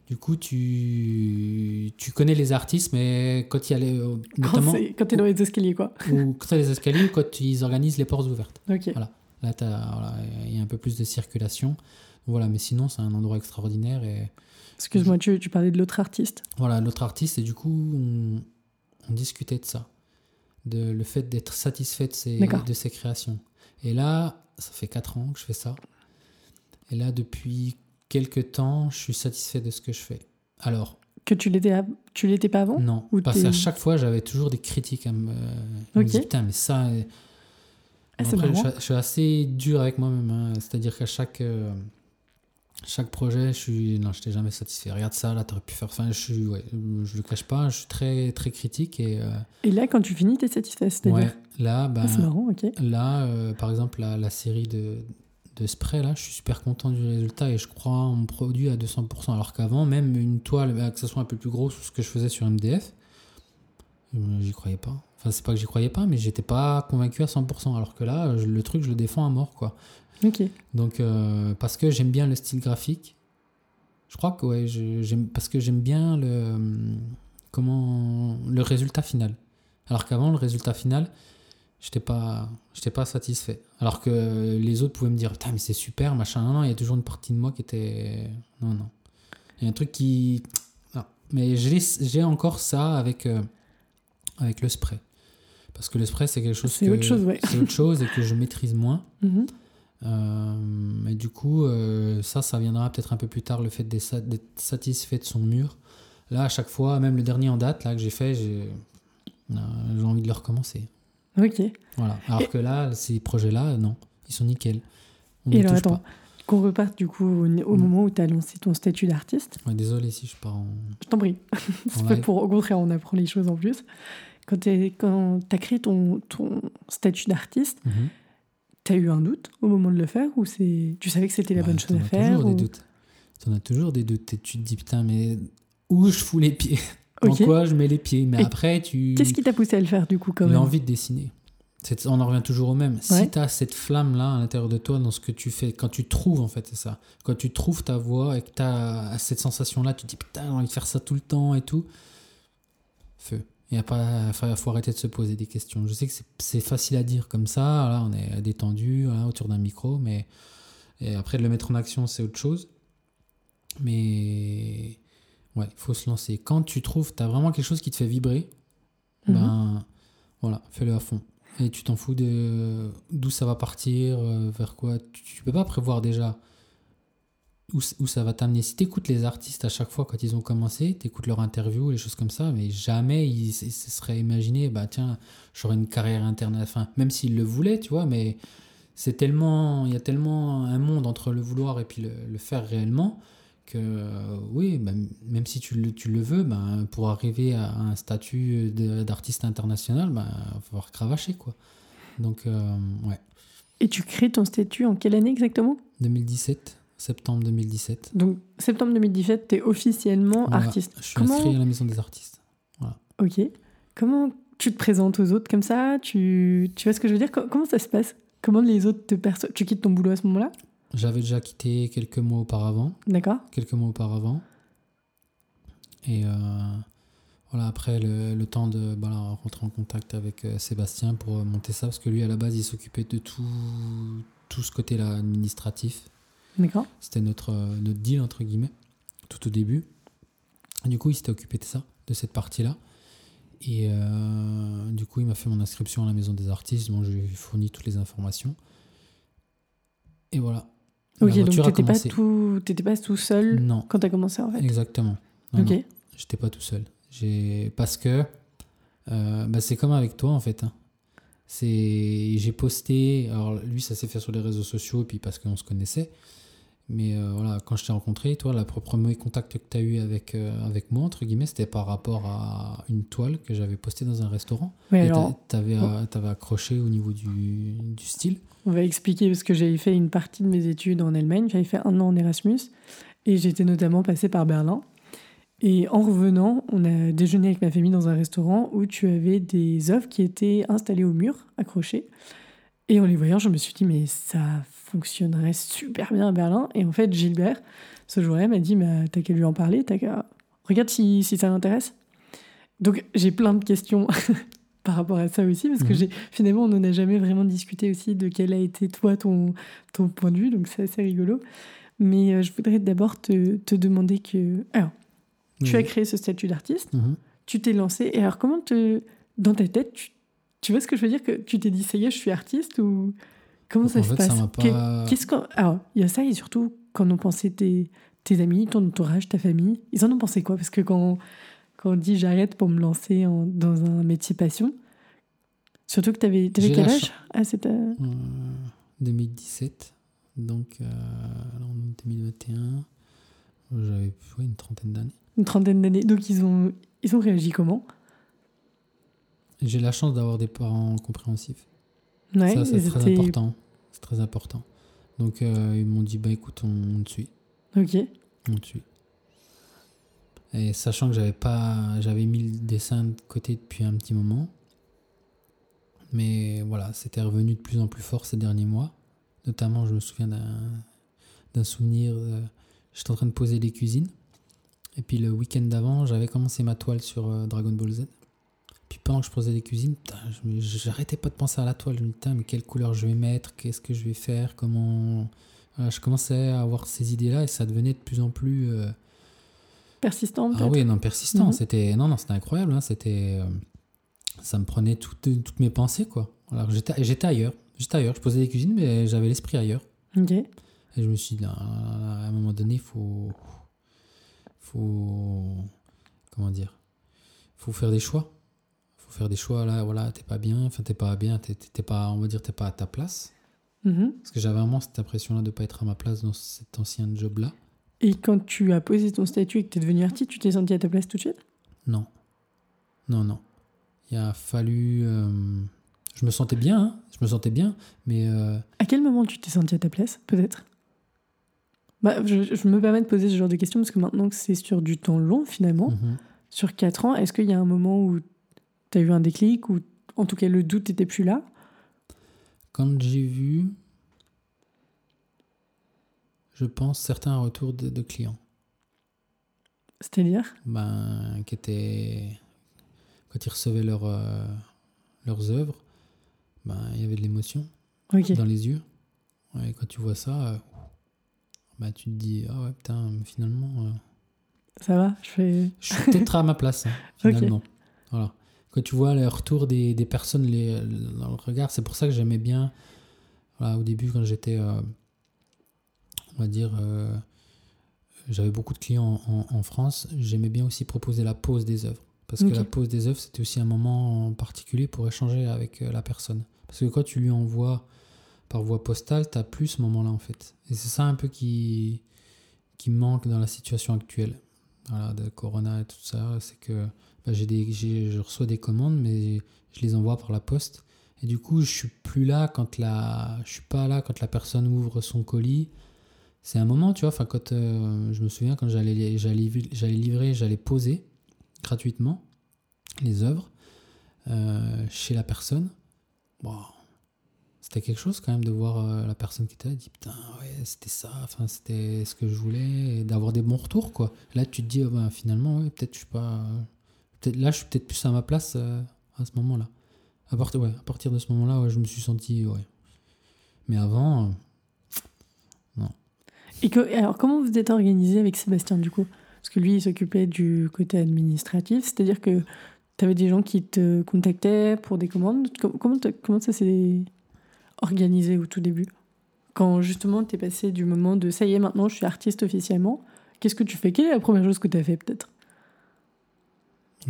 du coup, tu, tu connais les artistes, mais quand il y a les. Notamment, Quand, quand t'es dans les escaliers, quoi. ou quand tu les escaliers ou quand ils organisent les portes ouvertes. Ok. Voilà. Là, t'as- voilà, il y a un peu plus de circulation. Voilà, mais sinon, c'est un endroit extraordinaire. Et Excuse-moi, tu, tu parlais de l'autre artiste. voilà, l'autre artiste, et du coup, on, on discutait de ça. De le fait d'être satisfait de ses, de ses créations. Et là, ça fait 4 ans que je fais ça. Et là, depuis quelques temps, je suis satisfait de ce que je fais. Alors, Que tu l'étais, à- tu l'étais pas avant non, Ou parce t'es- qu'à chaque fois, j'avais toujours des critiques à me. Me dis, putain, mais ça. euh, Ah, Après, je, suis- je suis assez dur avec moi-même. hein. C'est-à-dire qu'à chaque. euh, chaque projet, je suis. Non, je n'étais jamais satisfait. Regarde ça, là, tu aurais pu faire. Enfin, je. Ouais, je le cache pas, je suis très, très critique. Et, euh, Et là, quand tu finis, tu es satisfait c'est-à-dire ouais, là, ben, Ah, marrant, ok. là euh, par exemple, la, la série de, de spray, là, je suis super content du résultat et je crois en mon produit à 200%. Alors qu'avant, même une toile, bah, que ce soit un peu plus grosse ou ce que je faisais sur MDF, euh, j'y croyais pas. Enfin, c'est pas que j'y croyais pas, mais j'étais pas convaincu à 100%. Alors que là, je- le truc, je le défends à mort, quoi. Ok. Donc, euh, parce que j'aime bien le style graphique. Je crois que, ouais, j'aime, parce que j'aime bien le, hum, comment, le résultat final. Alors qu'avant, le résultat final, j'étais pas, j'étais pas satisfait. Alors que les autres pouvaient me dire, putain, mais c'est super, machin. Non, non, il y a toujours une partie de moi qui était. Non, non. Il y a un truc qui. Non. Mais j'ai, j'ai encore ça avec, euh, avec le spray. Parce que le spray, c'est quelque chose C'est que- autre chose, ouais. C'est autre chose et que je maîtrise moins. Mhm. Euh, mais du coup, euh, ça, ça viendra peut-être un peu plus tard, le fait d'être sa- d'être satisfait de son mur. Là, à chaque fois, même le dernier en date là, que j'ai fait, j'ai j'ai envie de le recommencer. Ok. Voilà. Alors que là, ces projets-là, non, ils sont nickel. On Et alors, touche attends, qu'on reparte du coup au, au Mm. moment où tu as lancé ton statut d'artiste. Ouais, désolé si je pars en. Je t'en prie. c'est pas pour, au contraire, on apprend les choses en plus. Quand tu as créé ton, ton statut d'artiste, Mhm. tu as eu un doute au moment de le faire ou tu savais que c'était la Bah, bonne chose à as faire toujours ou- des doutes. T'en as toujours des doutes. Et tu te dis, putain, mais où je fous les pieds? Ok. Dans quoi je mets les pieds? Mais Et après, tu. Qu'est-ce qui t'a poussé à le faire du coup quand même? L'envie de dessiner. On en revient toujours au même. Ouais. Si tu as cette flamme-là à l'intérieur de toi dans ce que tu fais, quand tu trouves, en fait, c'est ça. Quand tu trouves ta voix et que tu as cette sensation-là, tu te dis putain, j'ai envie de faire ça tout le temps et tout. Feu. Il faut, faut arrêter de se poser des questions. Je sais que c'est- facile à dire comme ça. Là, on est détendu autour d'un micro, mais et après de le mettre en action, c'est autre chose. Mais ouais, il faut se lancer. Quand tu trouves, tu as vraiment quelque chose qui te fait vibrer, Mhm. ben voilà, fais-le à fond. Et tu t'en fous de d'où ça va partir, euh, vers quoi. Tu, tu peux pas prévoir déjà où, ça va t'amener. Si tu écoutes les artistes à chaque fois quand ils ont commencé, tu écoutes leur interview, les choses comme ça, mais jamais ils se se seraient imaginé, bah tiens, j'aurais une carrière interne. Enfin, même s'ils le voulaient, tu vois, mais c'est tellement, il y a tellement un monde entre le vouloir et puis le, le faire réellement que euh, oui, bah, même si tu le, tu le veux, ben, pour arriver à un statut d'artiste international, il va falloir cravacher. Quoi. Donc, euh, ouais. Et tu crées ton statut en quelle année exactement? 2017, septembre 2017. Donc septembre 2017, tu es officiellement Voilà, artiste. Je suis Comment- inscrit à la maison des artistes. Ok. Comment tu te présentes aux autres comme ça? Tu, tu vois ce que je veux dire? Co- Comment ça se passe? Comment les autres te perçoivent? Tu quittes ton boulot à ce moment-là? J'avais déjà quitté quelques mois auparavant. D'accord quelques mois auparavant. Et euh, voilà, après le, le temps de voilà, rentrer en contact avec euh, Sébastien pour euh, monter ça, parce que lui à la base il s'occupait de tout, tout ce côté-là administratif. D'accord C'était notre, notre deal, entre guillemets, tout au début. Et du coup, il s'était occupé de ça, de cette partie-là. Et euh, du coup, il m'a fait mon inscription à la maison des artistes. Bon, je lui ai fourni toutes les informations. Et voilà. Ok, donc a t'étais pas, tout, pas tout seul Non, quand t'as commencé en fait exactement. Non, Ok. J'étais pas tout seul. Parce que euh, bah, c'est comme avec toi en fait. hein. J'ai posté. Alors lui, ça s'est fait sur les réseaux sociaux et puis parce qu'on se connaissait. Mais euh, voilà, quand je t'ai rencontré, toi, le premier contact que tu as eu avec, euh, avec moi, entre guillemets, c'était par rapport à une toile que j'avais postée dans un restaurant. Ouais, et alors, tu avais, accroché au niveau du, du style. On va expliquer parce que j'avais fait une partie de mes études en Allemagne. J'avais fait un an en Erasmus et j'étais notamment passée par Berlin. Et en revenant, on a déjeuné avec ma famille dans un restaurant où tu avais des œuvres qui étaient installées au mur, accrochées. Et en les voyant, je me suis dit, mais ça fonctionnerait super bien à Berlin. Et en fait, Gilbert, ce jour-là, m'a dit, mais t'as qu'à lui en parler, t'as qu'à... Regarde si, si ça l'intéresse. Donc j'ai plein de questions par rapport à ça aussi, parce que Mhm. j'ai finalement, on n'en a jamais vraiment discuté aussi de quel a été toi ton, ton point de vue, donc c'est assez rigolo. Mais euh, je voudrais d'abord te, te demander que... Alors, tu as créé ce statut d'artiste, Mhm. tu t'es lancé, et alors comment te... Dans ta tête, tu, tu vois ce que je veux dire Que tu t'es dit, ça y est, je suis artiste, ou... Comment ça En se fait, passe? pas- Qu'est-ce qu'on... Alors, il y a ça, et surtout, quand on pensait tes, tes amis, ton entourage, ta famille, ils en ont pensé quoi? Parce que quand, quand on dit j'arrête pour me lancer en- dans un métier passion, surtout que tu avais, quel âge? ah, c'est, euh, Euh, 2017. Donc, euh, en 2021. J'avais ouais, une trentaine d'années. Une trentaine d'années. Donc ils ont, ils ont réagi comment? J'ai la chance d'avoir des parents compréhensifs. Ouais, ça, c'est très important. C'est très important. Donc, euh, ils m'ont dit, bah écoute, on, on te suit. Ok. On te suit. Et sachant que j'avais pas, j'avais mis le dessin de côté depuis un petit moment. Mais voilà, c'était revenu de plus en plus fort ces derniers mois. Notamment, je me souviens d'un, souvenir. euh, j'étais en train de poser les cuisines. Et puis le week-end d'avant, j'avais commencé ma toile sur euh, Dragon Ball Z. Puis pendant que je posais les cuisines, j'arrêtais pas de penser à la toile. Je me disais, mais quelle couleur je vais mettre, qu'est-ce que je vais faire, comment. Voilà, je commençais à avoir ces idées-là et ça devenait de plus en plus. euh, Persistant ah oui, non, persistant. Mhm. C'était non, non, c'était incroyable. hein, C'était, euh, ça me prenait toutes, toutes mes pensées, quoi. Alors j'étais, j'étais ailleurs. J'étais ailleurs. Je posais des cuisines, mais j'avais l'esprit ailleurs. Ok. Et je me suis dit, à un moment donné, il faut, faut, comment dire, faut faire des choix. Faut faire des choix. Là, voilà, t'es pas bien. Enfin, t'es pas bien. T'es, pas, on va dire, t'es pas à ta place. Mhm. Parce que j'avais vraiment cette impression-là de pas être à ma place dans cet ancien job-là. Et quand tu as posé ton statut et que tu es devenu artiste, tu t'es senti à ta place tout de suite? Non. Non, non. Il a fallu. euh, Je me sentais bien, hein, je me sentais bien, mais euh, À quel moment tu t'es senti à ta place, peut-être? Bah, je, je me permets de poser ce genre de questions parce que maintenant que c'est sur du temps long, finalement, mhm. sur 4 ans, est-ce qu'il y a un moment où tu as eu un déclic ou en tout cas le doute n'était plus là? Quand j'ai vu, je pense, certains retours de, de clients, C'est-à-dire? Ben, qui étaient. Quand ils recevaient leur, euh, leurs œuvres, ben, il y avait de l'émotion dans les yeux. Et quand tu vois ça, euh, ben, tu te dis, ah ouais, putain, finalement. euh, Ça va Je fais. Je suis peut-être à ma place, hein, finalement. Voilà. Quand tu vois le retour des, des personnes les, dans le regard, c'est pour ça que j'aimais bien, voilà, au début, quand j'étais, on va dire, euh, j'avais beaucoup de clients en, France, j'aimais bien aussi proposer la pose des œuvres. Parce que la pose des œuvres, c'était aussi un moment en particulier pour échanger avec euh, la personne. Parce que quand tu lui envoies par voie postale, tu plus ce moment-là, en fait. Et c'est ça un peu qui, qui manque dans la situation actuelle voilà, de Corona et tout ça, c'est que bah, j'ai des, j'ai- je reçois des commandes, mais je les envoie par la poste. Et du coup, je suis plus là quand la, je suis pas là quand la personne ouvre son colis. C'est un moment, tu vois. Enfin, quand euh, je me souviens quand j'allais, livrer, j'allais poser gratuitement les œuvres euh, chez la personne. C'était quelque chose quand même de voir euh, la personne qui était là, dit putain ouais c'était ça, enfin c'était ce que je voulais d'avoir des bons retours quoi. Là tu te dis oh, ben, finalement ouais, peut-être je suis pas, peut-être là je suis peut-être plus à ma place à ce moment-là. À partir ouais, à partir de ce moment-là je me suis senti ouais. Mais avant Et que- alors, comment vous êtes organisé avec Sébastien du coup? Parce que lui, il s'occupait du côté administratif, c'est-à-dire que tu avais des gens qui te contactaient pour des commandes. Com- Comment, comment ça s'est organisé au tout début? Quand justement tu es passé du moment de ça y est, maintenant je suis artiste officiellement, qu'est-ce que tu fais? Quelle est la première chose que tu as fait peut-être?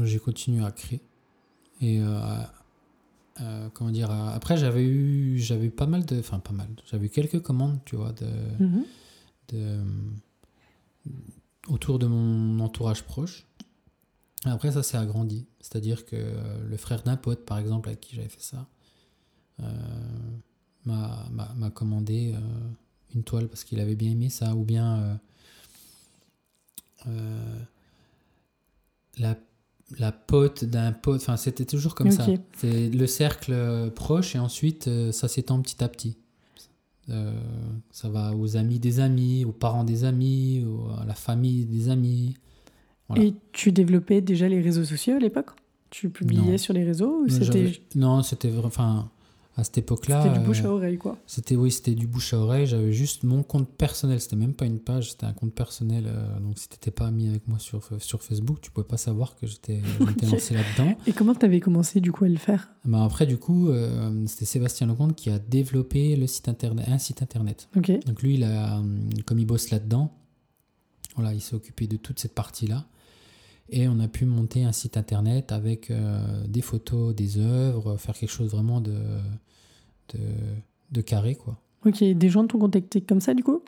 J'ai continué à créer. Et euh, euh, comment dire euh, après j'avais eu j'avais pas mal de enfin pas mal j'avais quelques commandes tu vois de Mhm. De, autour de mon entourage proche. Après, ça s'est agrandi. C'est-à-dire que le frère d'un pote, par exemple, avec qui j'avais fait ça, euh, m'a m'a- m'a commandé euh, une toile parce qu'il avait bien aimé ça, ou bien euh, euh, la, la pote d'un pote. Enfin, c'était toujours comme ça. C'est le cercle proche et ensuite euh, ça s'étend petit à petit. Euh, ça va aux amis des amis, aux parents des amis, aux- à la famille des amis. Voilà. Et tu développais déjà les réseaux sociaux à l'époque? Tu publiais Non. sur les réseaux ou Non, c'était enfin à cette époque-là. c'était du bouche à euh, oreille quoi C'était oui, c'était du bouche à oreille. J'avais juste mon compte personnel. C'était même pas une page, c'était un compte personnel. euh, donc si t'étais pas mis avec moi sur sur Facebook, tu pouvais pas savoir que j'étais lancé là-dedans. Et comment tu avais commencé du coup à le faire? Mais après, du coup, euh, c'était Sébastien Lecomte qui a développé le site internet, un site internet. Donc lui, il a, comme il bosse là-dedans, voilà, il s'est occupé de toute cette partie-là. Et on a pu monter un site internet avec euh, des photos, des œuvres, faire quelque chose vraiment de, de, de carré, quoi. Ok, des gens t'ont contacté comme ça du coup?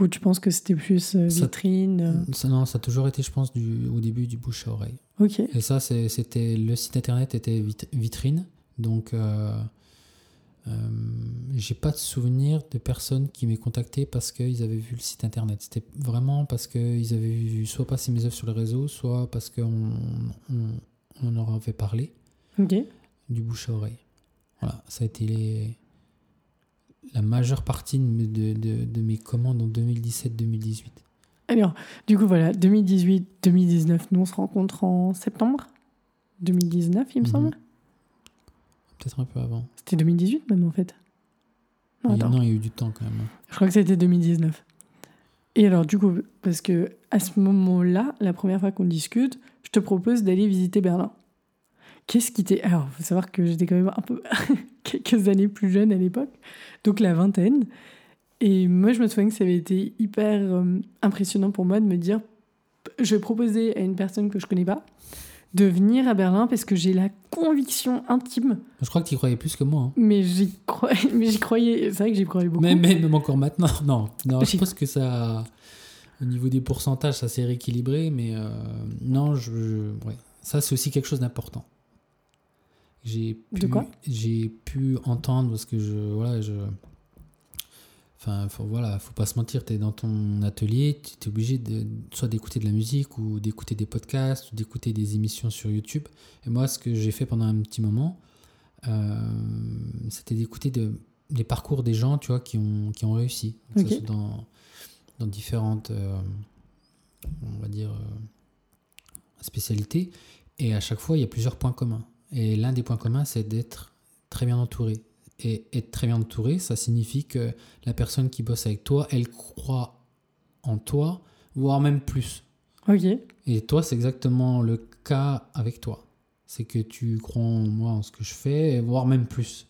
Ou tu penses que c'était plus euh, vitrine euh, Ça, non, ça a toujours été, je pense, du, au début du bouche à oreille. Ok. Et ça, c'était le site internet était vit- vitrine, donc euh, euh, j'ai pas de souvenir de personnes qui m'aient contacté parce qu'ils avaient vu le site internet. C'était vraiment parce qu'ils avaient vu soit passer mes œuvres sur les réseaux, soit parce qu'on on, on leur avait parlé Ok. du bouche à oreille. Voilà, ça a été les- la majeure partie de, mes- de, de- mes commandes en 2017-2018. Alors, du coup, voilà, 2018-2019, nous on se rencontre en septembre 2019, il me Mhm. semble. Peut-être un peu avant. C'était 2018 même en fait. Non, Il- non, il y a eu du temps quand même. Je crois que c'était 2019. Et alors, du coup, parce que à ce moment-là, la première fois qu'on discute, je te propose d'aller visiter Berlin. Qu'est-ce qui t'est. Alors, faut savoir que j'étais quand même un peu. quelques années plus jeune à l'époque, donc la vingtaine. Et moi, je me souviens que ça avait été hyper euh, impressionnant pour moi de me dire je vais proposer à une personne que je connais pas de venir à Berlin parce que j'ai la conviction intime, Je crois que tu croyais plus que moi. hein. mais j'y croyais, mais j'y croyais, c'est vrai que j'y croyais beaucoup. Mais, mais même encore maintenant, non. non je pense que ça, au niveau des pourcentages, ça s'est rééquilibré, mais euh, non, je, je- ouais. ça c'est aussi quelque chose d'important. J'ai De pu, quoi? j'ai pu entendre parce que je, voilà, je, enfin, faut, voilà, faut pas se mentir, tu es dans ton atelier, tu es obligé de, soit d'écouter de la musique ou d'écouter des podcasts ou d'écouter des émissions sur YouTube. Et moi, ce que j'ai fait pendant un petit moment, euh, c'était d'écouter de, les parcours des gens, tu vois, qui ont, qui ont réussi. Que Ok. ce soit dans, dans différentes, euh, on va dire, euh, spécialités. Et à chaque fois, il y a plusieurs points communs. Et l'un des points communs, c'est d'être très bien entouré. Et être très bien entouré, ça signifie que la personne qui bosse avec toi, elle croit en toi, voire même plus. Ok. Et toi, c'est exactement le cas avec toi. C'est que tu crois en moi, en ce que je fais, voire même plus.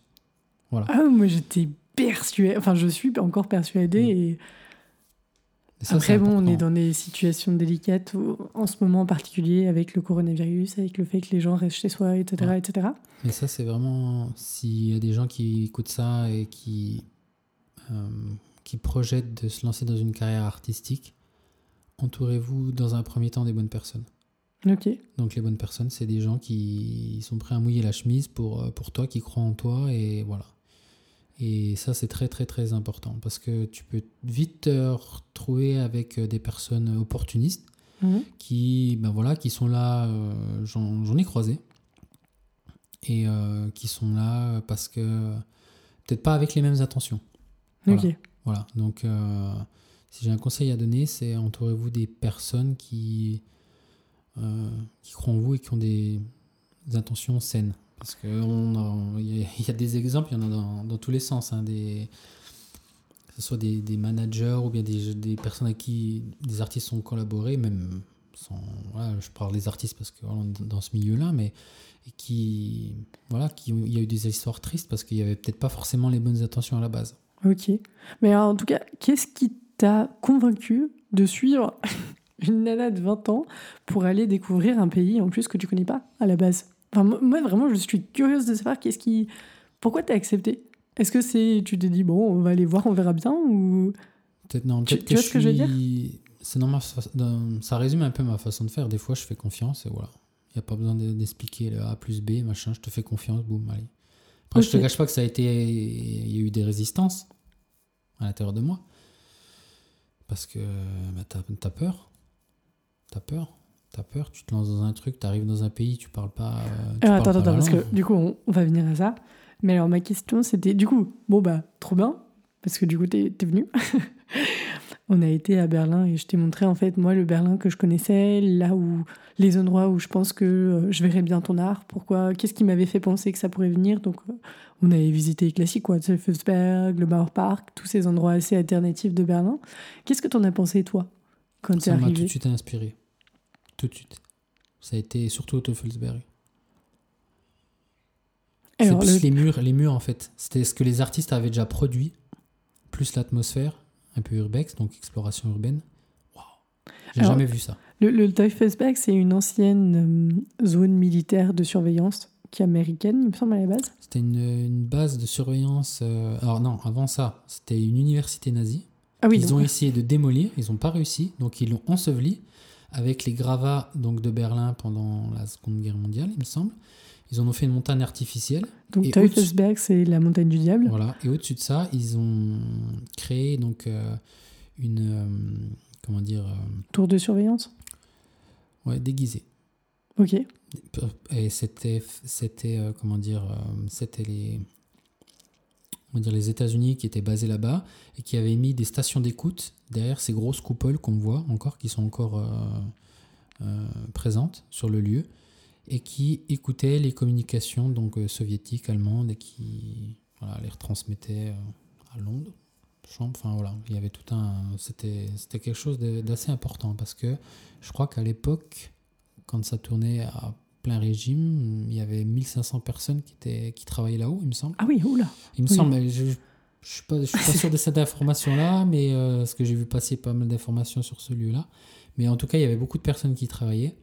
Voilà. Ah, moi j'étais persuadée, enfin je suis encore persuadée. Mm. Et ça, après, bon, on est dans des situations délicates où- en ce moment en particulier avec le coronavirus, avec le fait que les gens restent chez soi, etc. Ouais. etc. Mais ça, c'est vraiment. S'il y a des gens qui écoutent ça et qui, euh, qui projettent de se lancer dans une carrière artistique, entourez-vous dans un premier temps des bonnes personnes. Ok. Donc, les bonnes personnes, c'est des gens qui sont prêts à mouiller la chemise pour, euh, pour toi, qui croient en toi, et voilà. Et ça, c'est très, très, très important parce que tu peux vite te retrouver avec euh, des personnes opportunistes Mhm. qui, ben voilà, qui sont là, euh, j'en ai croisé, et euh, qui sont là parce que peut-être pas avec les mêmes intentions. Voilà. Ok. Voilà, donc euh, si j'ai un conseil à donner, c'est entourez-vous des personnes qui, qui croient en vous et qui ont des, des intentions saines. Parce qu'il y, y a des exemples, il y en a dans, dans tous les sens, hein, des, que ce soit des, des managers ou bien des, des personnes avec qui des artistes ont collaboré, même sans, voilà, je parle des artistes parce que dans ce milieu-là, mais qui, voilà, qui, il y a eu des histoires tristes parce qu'il y avait peut-être pas forcément les bonnes intentions à la base. Ok. Mais en tout cas, qu'est-ce qui t'a convaincu de suivre une nana de 20 ans pour aller découvrir un pays en plus que tu connais pas à la base? Enfin, moi, vraiment, je suis curieuse de savoir qu'est-ce qui. Pourquoi t'as accepté? Est-ce que c'est. Tu t'es dit, bon, on va aller voir, on verra bien ou. Peut-être non, Tu- peut-être tu que vois ce que je veux dire C'est ça résume un peu ma façon de faire. Des fois, je fais confiance et voilà. Il n'y a pas besoin de- d'expliquer le A plus B, machin. Je te fais confiance, boum, allez. Après, je te cache pas que ça a été. Il y a eu des résistances à l'intérieur de moi. Parce que bah, t'as as peur. T'as peur. T'as peur. Tu te lances dans un truc, t'arrives dans un pays, tu parles pas. euh, tu Alors, parles attends, pas attends, parce que du coup, on, on va venir à ça. Mais alors, ma question, c'était du coup, bon, bah, trop bien, parce que du coup, t'es es venu. on a été à Berlin et je t'ai montré, en fait, moi, le Berlin que je connaissais, là où les endroits où je pense que euh, je verrais bien ton art. Pourquoi Qu'est-ce qui m'avait fait penser que ça pourrait venir Donc, euh, on avait visité les classiques, quoi, le Felsberg, le Mauerpark, tous ces endroits assez alternatifs de Berlin. Qu'est-ce que t'en as pensé, toi, quand t'es Ça m'a tout arrivé de suite inspiré. Tout de suite. Ça a été surtout au Teufelsberg. C'est plus le- les murs, les murs en fait. C'était ce que les artistes avaient déjà produit, plus l'atmosphère, un peu urbex, donc exploration urbaine. Waouh, j'ai jamais vu ça. Le, le Teufelsberg, c'est une ancienne euh, zone militaire de surveillance qui est américaine, il me semble, à la base. C'était une, une base de surveillance. euh, alors non, avant ça, c'était une université nazie Ah oui, ils donc- ont essayé de démolir, ils n'ont pas réussi, donc ils l'ont enseveli avec les gravats donc, de Berlin pendant la Seconde Guerre mondiale, il me semble. Ils en ont fait une montagne artificielle. donc Teufelsberg, c'est la montagne du diable. Voilà. Et au-dessus de ça, ils ont créé donc euh, une. euh, comment dire euh, Tour de surveillance? Ouais, déguisée. Ok. Et c'était. c'était euh, comment dire C'était les. On va dire les États-Unis qui étaient basés là-bas et qui avaient mis des stations d'écoute derrière ces grosses coupoles qu'on voit encore, qui sont encore euh, euh, présentes sur le lieu et qui écoutaient les communications donc euh, soviétiques, allemandes et qui voilà, les retransmettaient à Londres. Enfin voilà, il y avait tout un. C'était quelque chose d'assez important parce que je crois qu'à l'époque, quand ça tournait à plein régime, il y avait 1500 personnes qui, étaient, qui travaillaient là-haut, il me semble. Ah oui, oula. Il me Oui. semble, mais je ne suis pas, je suis pas sûr de cette information-là, mais euh, parce que j'ai vu passer pas mal d'informations sur ce lieu-là. Mais en tout cas, il y avait beaucoup de personnes qui travaillaient.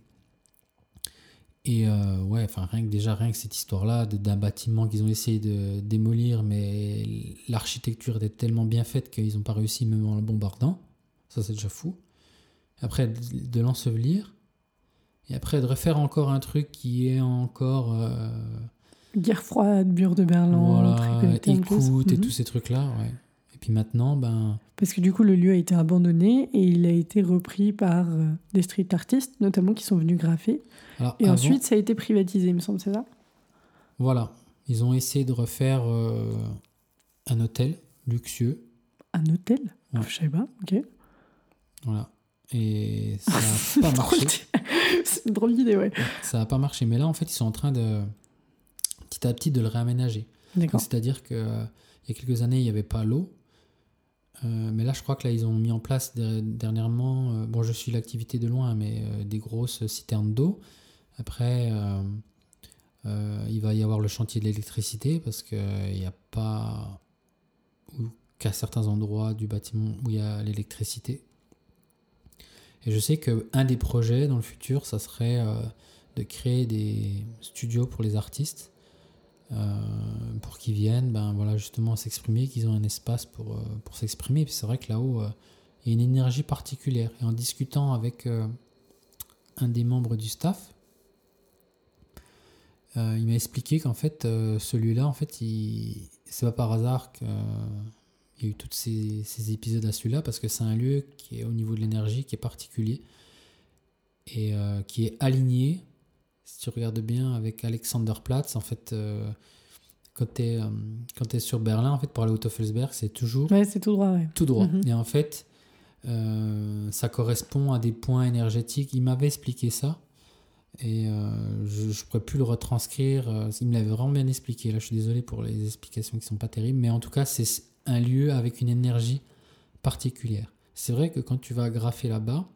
Et euh, ouais, enfin, rien que déjà, rien que cette histoire-là d'un bâtiment qu'ils ont essayé de démolir, mais l'architecture était tellement bien faite qu'ils n'ont pas réussi même en le bombardant. Ça, c'est déjà fou. Après, de l'ensevelir. Et après, de refaire encore un truc qui est encore. euh, Guerre froide, mur de Berlin, voilà, écoute et Mhm. tous ces trucs-là, ouais. Et puis maintenant, ben, Parce que du coup, le lieu a été abandonné et il a été repris par euh, des street artistes, notamment qui sont venus graffer. alors Et avant- ensuite, ça a été privatisé, il me semble, c'est ça? Voilà, ils ont essayé de refaire euh, un hôtel luxueux, Un hôtel? Ouais. Je sais pas, ok. voilà. Et ça n'a pas marché. c'est une drôle d'idée, ouais. Ça n'a pas marché. Mais là, en fait, ils sont en train de, petit à petit, de le réaménager. C'est-à-dire que euh, il y a quelques années, il n'y avait pas l'eau. Euh, mais là, je crois que là, ils ont mis en place der- dernièrement, euh, bon, je suis l'activité de loin, mais euh, des grosses citernes d'eau. Après, il va y avoir le chantier de l'électricité parce qu'il n'y a pas, ou qu'à certains endroits du bâtiment où il y a l'électricité. Et je sais qu'un des projets dans le futur, ça serait euh, de créer des studios pour les artistes euh, pour qu'ils viennent ben, voilà, justement s'exprimer, qu'ils ont un espace pour, euh, pour s'exprimer. Puis c'est vrai que là-haut, il y a une énergie particulière. Et en discutant avec un des membres du staff, il m'a expliqué qu'en fait, celui-là, en fait, il... c'est pas par hasard qu'il y a eu tous ces, ces épisodes à celui-là, parce que c'est un lieu qui est au niveau de l'énergie, qui est particulier, et euh, qui est aligné si tu regardes bien avec Alexanderplatz, en fait, euh, quand tu es, sur Berlin, en fait, pour aller au Teufelsberg, c'est toujours Ouais, c'est tout droit, ouais. tout droit. Mhm. Et en fait, euh, ça correspond à des points énergétiques. Il m'avait expliqué ça. Et euh, je ne pourrais plus le retranscrire. euh, Il me l'avait vraiment bien expliqué. Là, je suis désolé pour les explications qui sont pas terribles. Mais en tout cas, c'est un lieu avec une énergie particulière. C'est vrai que quand tu vas graffer là-bas,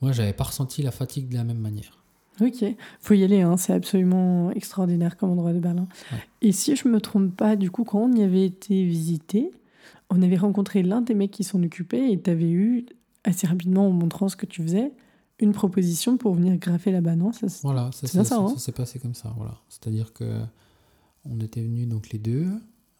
moi, j'avais pas ressenti la fatigue de la même manière. Ok, faut y aller, hein, c'est absolument extraordinaire comme endroit de Berlin. Ouais. Et si je me trompe pas, du coup, quand on y avait été visité, on avait rencontré l'un des mecs qui s'en occupait et tu avais eu, assez rapidement en montrant ce que tu faisais, une proposition pour venir graffer là-bas, non? Ça, Voilà, ça C'est bien s'est ça, hein? passé comme ça. Voilà. C'est-à-dire que on était venus donc les deux,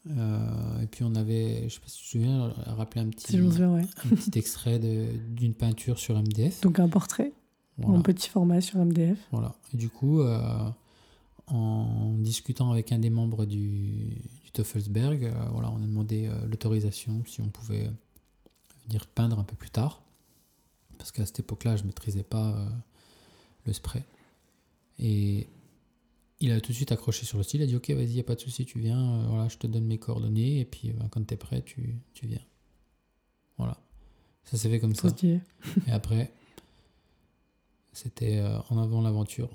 euh, et puis on avait, je sais pas si tu te souviens, rappelé un petit, Si je me souviens, ouais. un petit extrait d'une peinture sur MDF. Donc un portrait Voilà. en petit format sur MDF. voilà. Et du coup, euh, en discutant avec un des membres du, du Teufelsberg, euh, voilà, on a demandé l'autorisation si on pouvait venir peindre un peu plus tard. Parce qu'à cette époque-là, je ne maîtrisais pas le spray. Et il a tout de suite accroché sur le style, il a dit ok vas-y, n'y a pas de souci, tu viens, euh, voilà, je te donne mes coordonnées, et puis euh, quand tu es prêt, tu, tu viens. Voilà. Ça s'est fait comme ça. Et après, c'était euh, en avant l'aventure.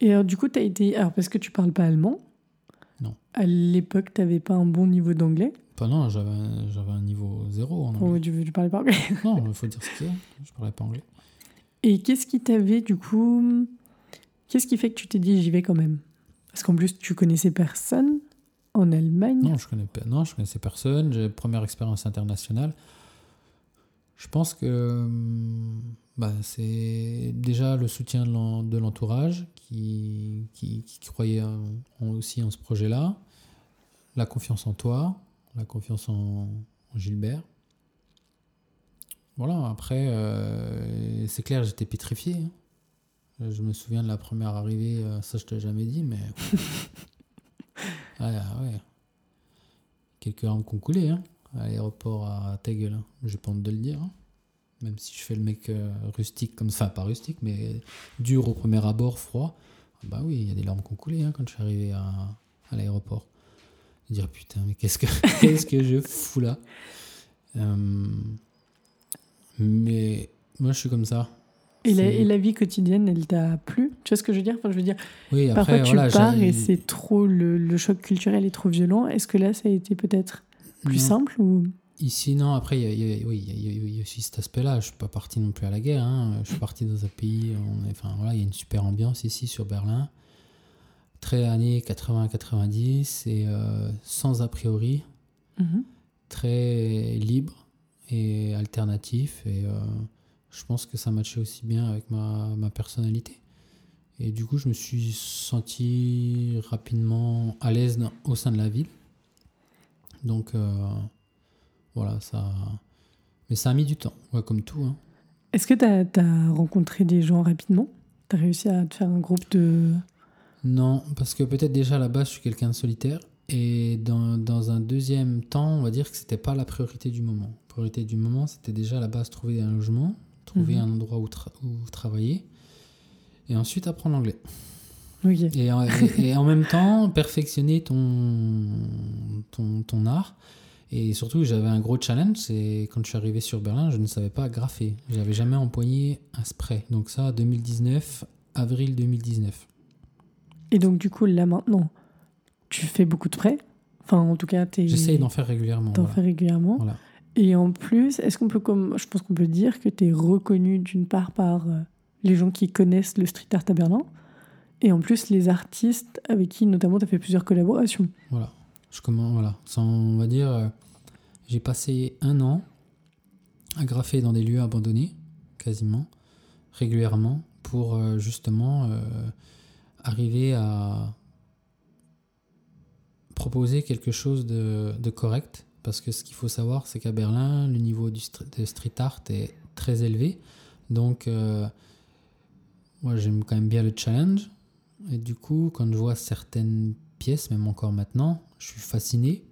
Et alors, du coup, tu as été. Alors, parce que tu parles pas allemand Non. À l'époque, tu n'avais pas un bon niveau d'anglais Enfin, non, j'avais un, j'avais un niveau zéro en Ou anglais. tu, tu parlais pas anglais Non, il faut dire ce qu'il y a. Je parlais pas anglais. Et qu'est-ce qui t'avait, du coup. Qu'est-ce qui fait que tu t'es dit j'y vais quand même? Parce qu'en plus, tu connaissais personne en Allemagne. Non, je connais connaissais personne. J'ai première expérience internationale. Je pense que hum, bah, c'est déjà le soutien de l'en- de l'entourage qui, croyait aussi en ce projet-là, la confiance en toi, la confiance en, Gilbert. Voilà, après, euh, c'est clair, j'étais pétrifié. hein. Je me souviens de la première arrivée, euh, ça je te l'ai jamais dit, mais. ouais, ouais. Quelques larmes qui ont coulé, hein, à l'aéroport à ta gueule. hein. J'ai pas honte de le dire. hein. Même si je fais le mec euh, rustique comme ça, pas rustique, mais dur au premier abord, froid. Bah oui, il y a des larmes qui ont coulé hein, quand je suis arrivé à, à l'aéroport. Dire putain, mais qu'est-ce que, qu'est-ce que je fous là? Euh, Mais moi, je suis comme ça. Et la, C'est- et la vie quotidienne, elle t'a plu? Tu vois ce que je veux dire? Enfin, Je veux dire, Oui, parfois tu voilà. pars et c'est trop, le, le choc culturel est trop violent. Est-ce que là, ça a été peut-être plus Non. simple ou... Ici, non, après, il y a, oui, il y a- il y aussi cet aspect-là. Je suis pas parti non plus à la guerre. hein. Je suis parti dans un pays. on est- enfin, voilà, il y a une super ambiance ici sur Berlin. Très années 80-90 et euh, sans a priori. Mhm. Très libre et alternatif. Et euh, je pense que ça matchait aussi bien avec ma, ma personnalité. Et du coup, je me suis senti rapidement à l'aise au sein de la ville. Donc, euh, voilà, ça. Mais ça a mis du temps, ouais, comme tout. hein. Est-ce que tu as, rencontré des gens rapidement? Tu as réussi à te faire un groupe de... Non, parce que peut-être déjà à la base, je suis quelqu'un de solitaire. Et dans, dans un deuxième temps, on va dire que c'était pas la priorité du moment. La priorité du moment, c'était déjà à la base trouver un logement, trouver Mhm. un endroit où, tra- où travailler. Et ensuite apprendre l'anglais. Ok. Et, en- et- et en même temps, perfectionner ton, ton, ton art. Et surtout, j'avais un gros challenge, c'est quand je suis arrivé sur Berlin, je ne savais pas graffer. J'avais jamais empoigné un spray. Donc ça, 2019, avril 2019. Et donc, du coup, là maintenant, tu fais beaucoup de prêts? Enfin, en tout cas, tu J'essaye d'en faire régulièrement. T'en voilà. régulièrement. Voilà. Et en plus, est-ce qu'on peut, je pense qu'on peut dire que tu es reconnu d'une part par euh, les gens qui connaissent le street art à Berlin, et en plus les artistes avec qui notamment tu as fait plusieurs collaborations. Voilà. Je commence, voilà. On va dire, euh, j'ai passé un an à graffer dans des lieux abandonnés, quasiment, régulièrement, pour euh, justement arriver à proposer quelque chose de correct. Parce que ce qu'il faut savoir, c'est qu'à Berlin, le niveau du de street art est très élevé. Donc, euh, moi, j'aime quand même bien le challenge. Et du coup, quand je vois certaines pièces, même encore maintenant, je suis fasciné.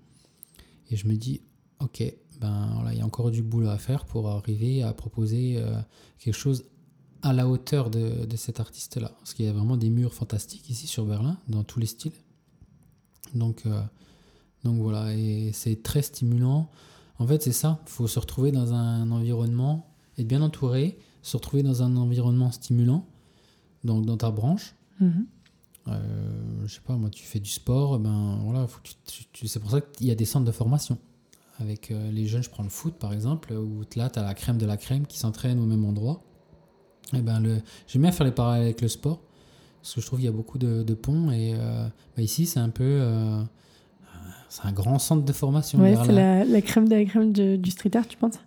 Et je me dis, ok, ben voilà, il y a encore du boulot à faire pour arriver à proposer euh, quelque chose à la hauteur de, de cet artiste-là. Parce qu'il y a vraiment des murs fantastiques ici sur Berlin, dans tous les styles. Donc, euh, donc voilà, et c'est très stimulant. En fait, c'est ça, il faut se retrouver dans un environnement, être bien entouré, se retrouver dans un environnement stimulant, donc dans ta branche. Mhm. Euh, je sais pas, moi, tu fais du sport, ben voilà, c'est pour ça qu'il y a des centres de formation. Avec euh, les jeunes, je prends le foot par exemple, où là, tu as la crème de la crème qui s'entraîne au même endroit. Et ben, le... J'aime bien faire les parallèles avec le sport, parce que je trouve qu'il y a beaucoup de, de ponts, et euh, ben, ici, c'est un peu. Euh, c'est un grand centre de formation. Ouais, c'est la, la crème de la crème de- du street art, tu penses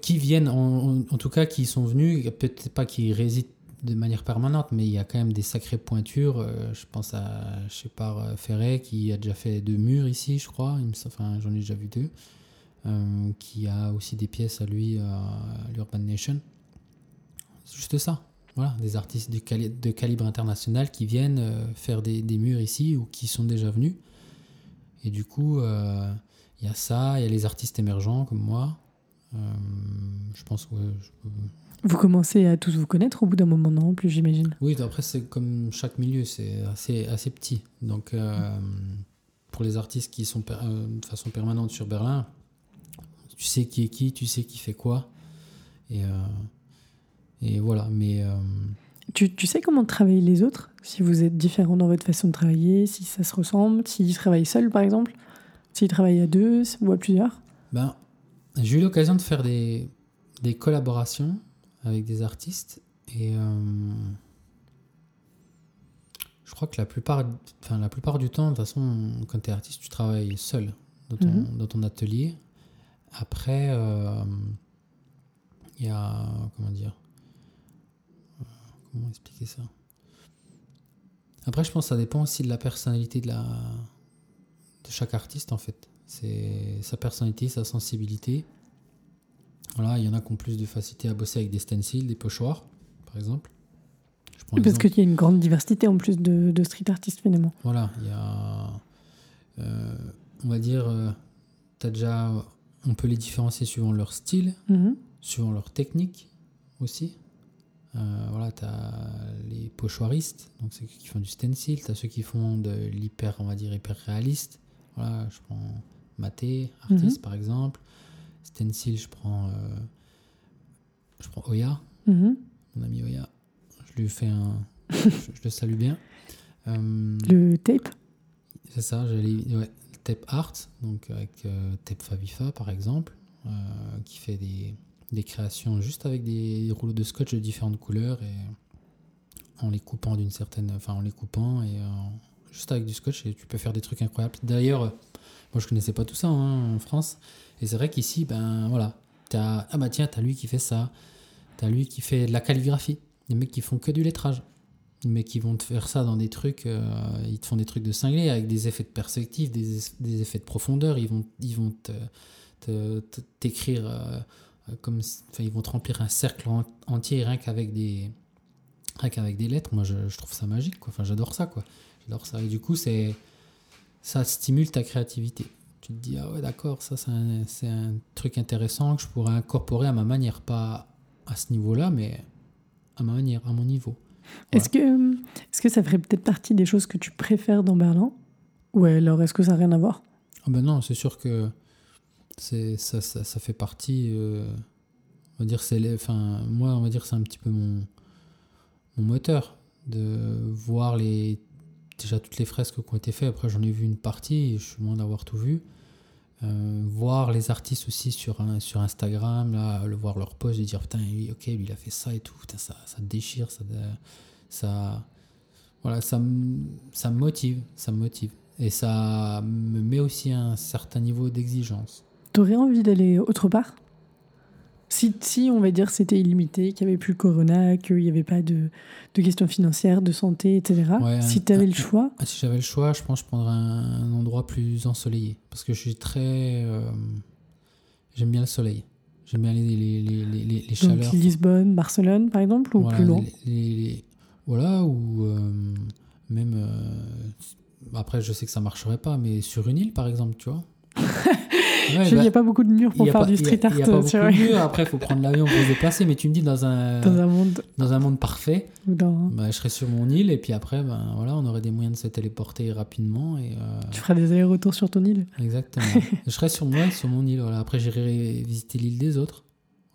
qui viennent, en, en- en tout cas qui sont venus, peut-être pas qui résident de manière permanente, mais il y a quand même des sacrées pointures. euh, je pense à, je sais pas, euh, Ferret qui a déjà fait deux murs ici, je crois. Enfin, j'en ai déjà vu deux. euh, qui a aussi des pièces à lui à l'Urban Nation. C'est juste ça. Voilà, des artistes du cali- de calibre international qui viennent euh, faire des, des murs ici ou qui sont déjà venus. Et du coup, euh, il y a ça, il y a les artistes émergents comme moi. Euh, je pense que. je- Vous commencez à tous vous connaître au bout d'un moment, non En plus, j'imagine? Oui, après, c'est comme chaque milieu, c'est assez, assez petit. Donc, euh, pour les artistes qui sont euh, de façon permanente sur Berlin, tu sais qui est qui, tu sais qui fait quoi. Et, euh, et voilà. Mais Tu, tu sais comment travaillent les autres? Si vous êtes différents dans votre façon de travailler, si ça se ressemble, s'ils travaillent seuls par exemple, s'ils travaillent à deux ou à plusieurs? Ben, j'ai eu l'occasion de faire des, des collaborations avec des artistes. Et euh, je crois que la plupart, enfin, la plupart du temps, de toute façon, quand tu es artiste, tu travailles seul dans ton, Mhm. dans ton atelier. Après, euh, il y a. Comment dire Comment expliquer ça? Après, je pense que ça dépend aussi de la personnalité de, la, de chaque artiste en fait. C'est sa personnalité, sa sensibilité. Voilà, il y en a qui ont plus de facilité à bosser avec des stencils, des pochoirs, par exemple. Je prends Parce qu'il y a une grande diversité en plus de, de street artistes finalement. Voilà, il y a. Euh, on va dire. Euh, as déjà. On peut les différencier suivant leur style, mhm. suivant leur technique aussi. Euh, voilà, tu as les pochoiristes, donc ceux qui font du stencil, tu as ceux qui font de l'hyper, on va dire, hyper réaliste. Voilà, je prends Maté, artiste mhm. par exemple. Stencil, je prends, euh, je prends Oya, mhm. mon ami Oya. Je lui fais un. je, le salue bien. Euh, le tape C'est ça, j'allais. Ouais, tape art, donc avec Tape Favifa par exemple, qui fait des des créations juste avec des rouleaux de scotch de différentes couleurs et en les coupant d'une certaine, enfin en les coupant et euh, juste avec du scotch et tu peux faire des trucs incroyables. D'ailleurs, moi je connaissais pas tout ça hein, en France et c'est vrai qu'ici, ben voilà, as, ah bah tiens, t'as lui qui fait ça, t'as lui qui fait de la calligraphie, des mecs qui font que du lettrage. Mais qui vont te faire ça dans des trucs, euh, ils te font des trucs de cinglé avec des effets de perspective, des, des effets de profondeur. Ils vont, ils vont t'écrire euh, euh, comme ils vont te remplir un cercle entier rien qu'avec des rien qu'avec des lettres. Moi je, trouve ça magique quoi. Enfin j'adore ça quoi. J'adore ça. Et du coup c'est ça stimule ta créativité. Tu te dis ah ouais d'accord ça c'est un, un, truc intéressant que je pourrais incorporer à ma manière. Pas à ce niveau là mais à ma manière à mon niveau. Est-ce que est-ce que ça ferait peut-être partie des choses que tu préfères dans Berlin? Ou alors est-ce que ça n'a rien à voir? Ah ben non c'est sûr que c'est ça, ça, ça, fait partie euh, on va dire c'est enfin moi on va dire c'est un petit peu mon mon moteur de voir les déjà toutes les fresques qui ont été faites. Après j'en ai vu une partie je suis loin d'avoir tout vu. Euh, voir les artistes aussi sur, sur Instagram là le voir leur post et dire putain lui, ok lui il a fait ça et tout. Ça, ça déchire ça ça voilà ça ça me motive ça me motive. Et ça me met aussi un certain niveau d'exigence T'aurais envie d'aller autre part? Si, si, on va dire, c'était illimité, qu'il n'y avait plus le corona, qu'il n'y avait pas de, de, questions financières, de santé, etc. si tu avais le choix? Ah, si j'avais le choix, je pense que je prendrais un, endroit plus ensoleillé. Parce que je suis très. Euh, j'aime bien le soleil. J'aime bien les, les, les, les, les chaleurs. Donc Lisbonne, Barcelone, par exemple, ou plus loin? Voilà, ou euh, même. Euh, après, je sais que ça marcherait pas, mais sur une île, par exemple, tu vois. Il n'y a pas beaucoup de murs pour faire du street art. N'y a pas beaucoup de murs. Après, il faut prendre l'avion pour se déplacer. Mais tu me dis dans un, dans un, monde... Dans un monde parfait, dans... bah, je serais sur mon île. Et puis après, ben, voilà, on aurait des moyens de se téléporter rapidement. Et, euh, Tu feras des allers-retours sur ton île Exactement. je serais sur, moi, sur mon île. Voilà. Après, j'irai visiter l'île des autres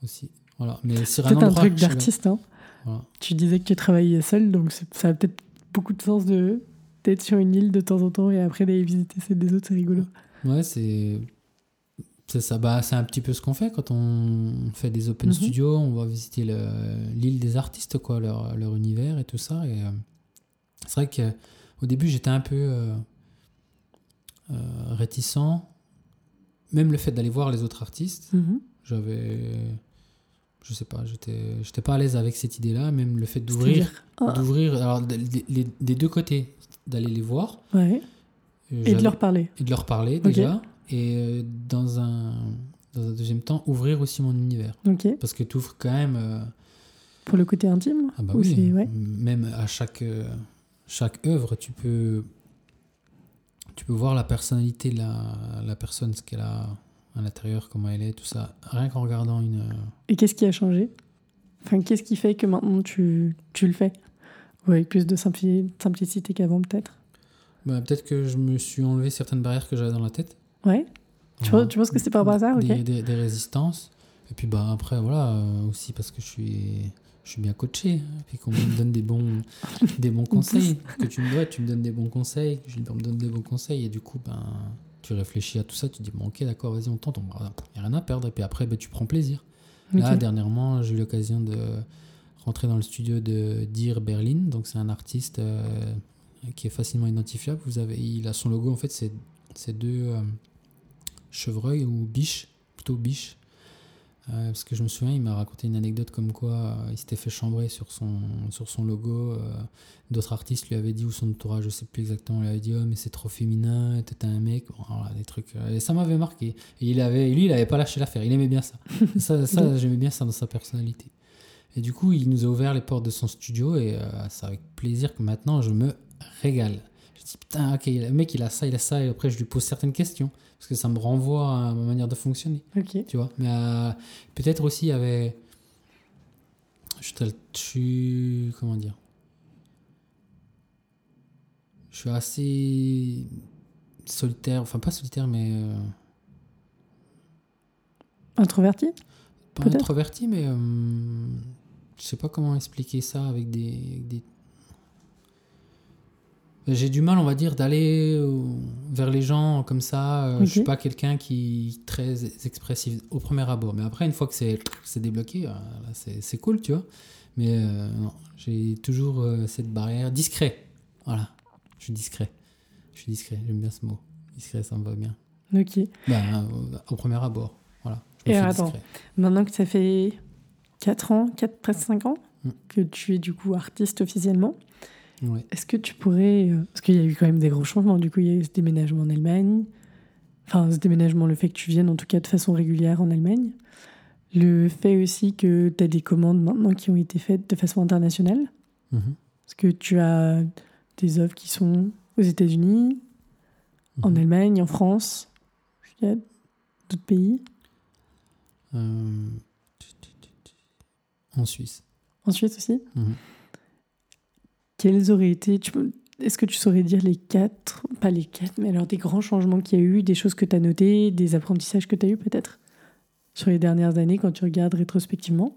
aussi. Voilà. Mais sur un, un truc d'artiste. Hein. Tu disais que tu travaillais seul. Donc ça a peut-être beaucoup de sens de d'être sur une île de temps en temps et après d'aller visiter celle des autres. C'est rigolo. Ouais, c'est c'est ça, bah, c'est un petit peu ce qu'on fait quand on fait des open mhm. studios, on va visiter l'île des artistes, quoi, leur, leur, univers et tout ça. Et euh, c'est vrai qu'au début, j'étais un peu euh, euh, réticent. Même le fait d'aller voir les autres artistes, mhm. j'avais. Je sais pas, j'étais, pas à l'aise avec cette idée-là. Même le fait d'ouvrir. Ah. d'ouvrir alors, des deux côtés, d'aller les voir. Ouais. Et de leur parler. Et de leur parler, déjà et euh, dans un, dans un deuxième temps, ouvrir aussi mon univers. Parce que tu ouvres quand même. Euh, Pour le côté intime ah bah oui, Même à chaque, euh, chaque œuvre, tu peux, tu peux voir la personnalité de la, la personne, ce qu'elle a à l'intérieur, comment elle est, tout ça, rien qu'en regardant une. Et qu'est-ce qui a changé? Enfin, qu'est-ce qui fait que maintenant tu, tu le fais? Avec plus de simplicité qu'avant, peut-être? Bah, Peut-être que je me suis enlevé certaines barrières que j'avais dans la tête. Ouais. Tu, penses que c'est par hasard des, des, des, résistances. Et puis bah, après, voilà, euh, aussi parce que je suis, je suis bien coaché. Et puis qu'on me donne des bons, des bons conseils. que tu me, tu me donnes des bons conseils. Je me donne des bons conseils. Et du coup, ben, tu réfléchis à tout ça. Tu te dis, bon, ok, d'accord, vas-y, on tente. Il n'y a rien à perdre. Et puis après, ben, tu prends plaisir. Là, dernièrement, j'ai eu l'occasion de rentrer dans le studio de Dir Berlin. Donc, c'est un artiste euh, qui est facilement identifiable. Vous avez, il a son logo, en fait, c'est deux. Euh, chevreuil ou biche, plutôt biche, Euh, parce que je me souviens, il m'a raconté une anecdote comme quoi euh, il s'était fait chambrer sur son, sur son logo. D'autres artistes lui avaient dit, ou son entourage, je sais plus exactement, lui avait dit Oh, mais c'est trop féminin, t'es un mec. Bon, voilà, des trucs. et ça m'avait marqué. Et il avait, lui, il avait pas lâché l'affaire, il aimait bien ça. ça, ça j'aimais bien ça dans sa personnalité. Et du coup, il nous a ouvert les portes de son studio et euh, c'est avec plaisir que maintenant je me régale. Je dis putain, ok, le mec il a ça, il a ça, et après je lui pose certaines questions parce que ça me renvoie à ma manière de fonctionner, Ok. tu vois. Mais euh, peut-être aussi il y avait. Je, suis. Comment dire? Je suis assez solitaire, enfin pas solitaire, mais. euh, Introverti? Pas introverti, mais euh, je sais pas comment expliquer ça avec des. avec des- J'ai du mal, on va dire, d'aller euh, vers les gens comme ça. Euh, Je suis Ok. pas quelqu'un qui est très expressif au premier abord. Mais après, une fois que c'est débloqué, euh, c'est cool, tu vois. Mais euh, non, j'ai toujours euh, cette barrière. Discret. Voilà. Je suis discret. Je suis discret. J'aime bien ce mot. Discret, ça me va bien. Ok. Ben, au premier abord. Voilà. Je me Et attends. discret. Maintenant que ça fait 4 ans, 4, presque 5 ans, Mm. que tu es du coup artiste officiellement, Ouais. est-ce que tu pourrais. euh, Parce qu'il y a eu quand même des gros changements. Du coup, il y a eu ce déménagement en Allemagne. Enfin, ce déménagement, le fait que tu viennes en tout cas de façon régulière en Allemagne. Le fait aussi que tu as des commandes maintenant qui ont été faites de façon internationale. Mhm. Parce que tu as des œuvres qui sont aux États-Unis, en Mhm. Allemagne, en France. Il y a d'autres pays? Euh, En Suisse. En Suisse aussi? Mhm. Quels auraient été. Est-ce que tu saurais dire les quatre, pas les quatre, mais alors des grands changements qu'il y a eu, des choses que tu as notées, des apprentissages que tu as eu peut-être sur les dernières années quand tu regardes rétrospectivement?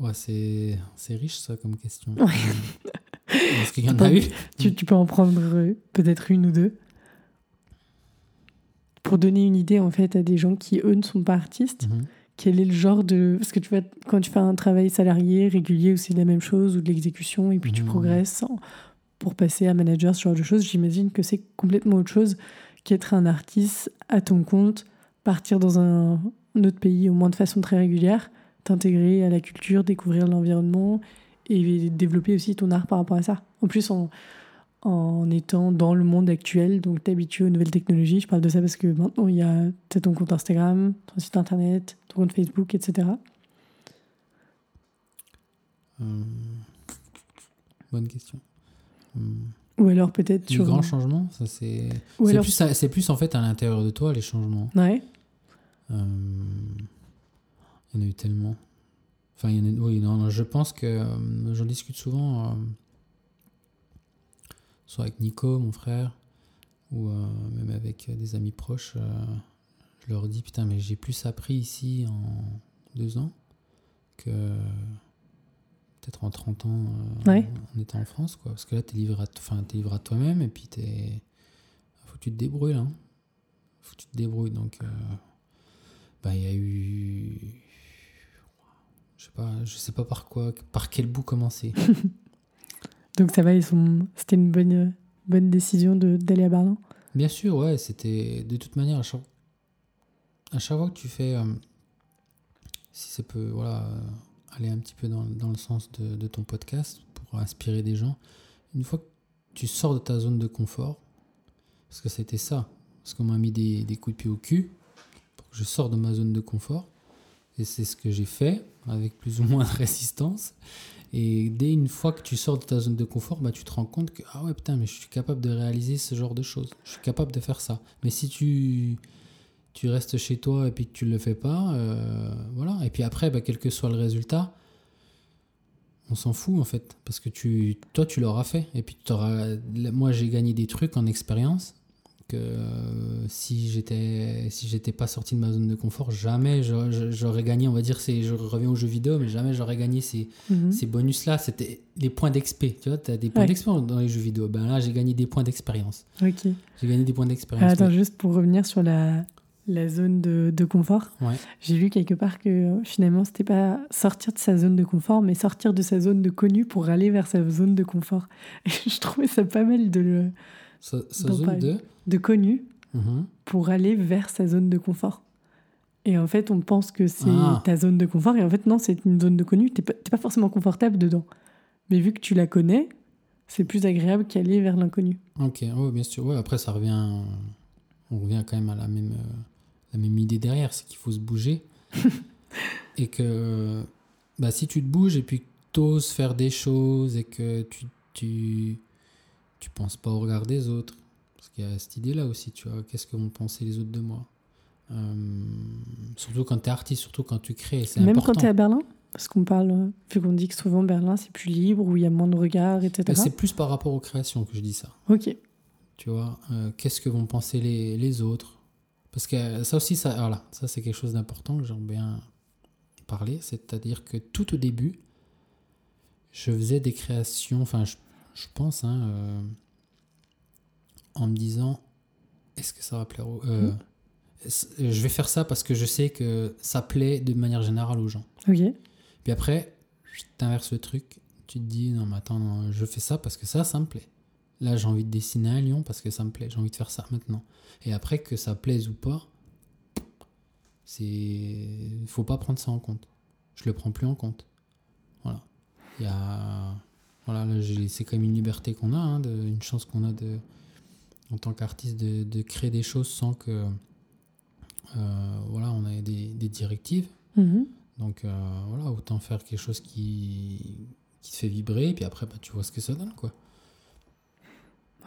Ouais, c'est ouais, riche ça comme question. Ouais. Est-ce qu'il y en a eu? tu, tu peux en prendre euh, peut-être une ou deux Pour donner une idée en fait à des gens qui eux ne sont pas artistes, Mhm. Quel est le genre de. Parce que tu quand tu fais un travail salarié, régulier, ou c'est la même chose, ou de l'exécution, et puis tu Mhm. progresses pour passer à manager, ce genre de choses, j'imagine que c'est complètement autre chose qu'être un artiste à ton compte, partir dans un, autre pays, au moins de façon très régulière, t'intégrer à la culture, découvrir l'environnement, et développer aussi ton art par rapport à ça. En plus, en, en étant dans le monde actuel, donc t'habitues aux nouvelles technologies. Je parle de ça parce que maintenant, il y a ton compte Instagram, ton site internet, ton compte Facebook, etc. Euh, Bonne question. Hum. Ou alors peut-être Les sur... grands changements, ça c'est. C'est alors... plus, plus en fait à l'intérieur de toi les changements. Ouais, Euh, Il y en a eu tellement. Enfin, il y en a, oui, non, je pense que euh, j'en discute souvent, soit avec Nico, mon frère, ou euh, même avec des amis proches. euh, je leur dis putain, mais j'ai plus appris ici en deux ans que peut-être en 30 ans euh, Ouais. en étant en France, quoi. Parce que là, t'es livré à, enfin, t'es livré à toi-même et puis t'es. Faut que tu te débrouilles, là. hein. Faut que tu te débrouilles. Donc, euh, bah, il y a eu. Je sais pas, je sais pas par quoi, par quel bout commencer. donc ça va, ils sont... c'était une bonne, bonne décision d'aller à Berlin. Bien sûr, ouais, c'était de toute manière à chaque, à chaque fois que tu fais, euh, si ça peut, voilà, aller un petit peu dans, dans le sens de, de ton podcast pour inspirer des gens, une fois que tu sors de ta zone de confort, parce que c'était ça, parce qu'on m'a mis des, des coups de pied au cul pour que je sorte de ma zone de confort, et c'est ce que j'ai fait avec plus ou moins de résistance. Et dès une fois que tu sors de ta zone de confort, bah, tu te rends compte que ah ouais putain mais je suis capable de réaliser ce genre de choses. Je suis capable de faire ça. Mais si tu tu restes chez toi et puis que tu le fais pas, euh, voilà. Et puis après, bah, quel que soit le résultat, on s'en fout en fait parce que tu toi tu l'auras fait et puis t'auras. Moi j'ai gagné des trucs en expérience que euh, si j'étais si j'étais pas sorti de ma zone de confort, jamais j'aurais gagné. On va dire c'est je reviens aux jeux vidéo, mais jamais j'aurais gagné ces Mhm. ces bonus-là, c'était les points d'XP. Tu vois, tu as des points Ouais. d'expérience dans les jeux vidéo. Ben là, j'ai gagné des points d'expérience. Ok. J'ai gagné des points Ah, d'expérience. attends, mais- juste pour revenir sur la, la zone de, de confort. Ouais. J'ai lu quelque part que euh, finalement, c'était pas sortir de sa zone de confort, mais sortir de sa zone de connu pour aller vers sa zone de confort. Et je trouvais ça pas mal de, le, Sa, zone de. de connu Mhm. pour aller vers sa zone de confort. Et en fait, on pense que c'est Ah. ta zone de confort. Et en fait, non, c'est une zone de connu. T'es pas, t'es pas forcément confortable dedans. Mais vu que tu la connais, c'est plus agréable qu'aller vers l'inconnu. Ok, ouais, bien sûr. Ouais, après, ça revient. On revient quand même à la même, euh, la même idée derrière, c'est qu'il faut se bouger. et que bah, si tu te bouges et puis que tu oses faire des choses et que tu, tu, tu penses pas au regard des autres, parce qu'il y a cette idée-là aussi, tu vois, qu'est-ce que vont penser les autres de moi Euh, Surtout quand tu es artiste, surtout quand tu crées, c'est Même important. quand tu es à Berlin Parce qu'on parle, vu qu'on dit que souvent Berlin, c'est plus libre, où il y a moins de regards, etc. C'est plus par rapport aux créations que je dis ça. Ok. Tu vois, euh, qu'est-ce que vont penser les, les autres? Parce que ça aussi, ça, voilà, ça c'est quelque chose d'important que j'aimerais bien parler. C'est-à-dire que tout au début, je faisais des créations, enfin, je, je pense, hein, euh, en me disant, est-ce que ça va plaire aux... euh, est-ce- Je vais faire ça parce que je sais que ça plaît de manière générale aux gens. Ok. Puis après, tu inverses le truc. Tu te dis, non, mais attends, non, je fais ça parce que ça, ça me plaît. Là, j'ai envie de dessiner un lion parce que ça me plaît. J'ai envie de faire ça maintenant. Et après, que ça plaise ou pas, c'est. Faut pas prendre ça en compte. Je le prends plus en compte. Voilà. Il y a. Voilà, c'est quand même une liberté qu'on a, hein, de- une chance qu'on a de, en tant qu'artiste de, de créer des choses sans que. euh, voilà, on ait des, des directives. Mhm. Donc euh, voilà, autant faire quelque chose qui, qui te fait vibrer, et puis après, bah, tu vois ce que ça donne, quoi.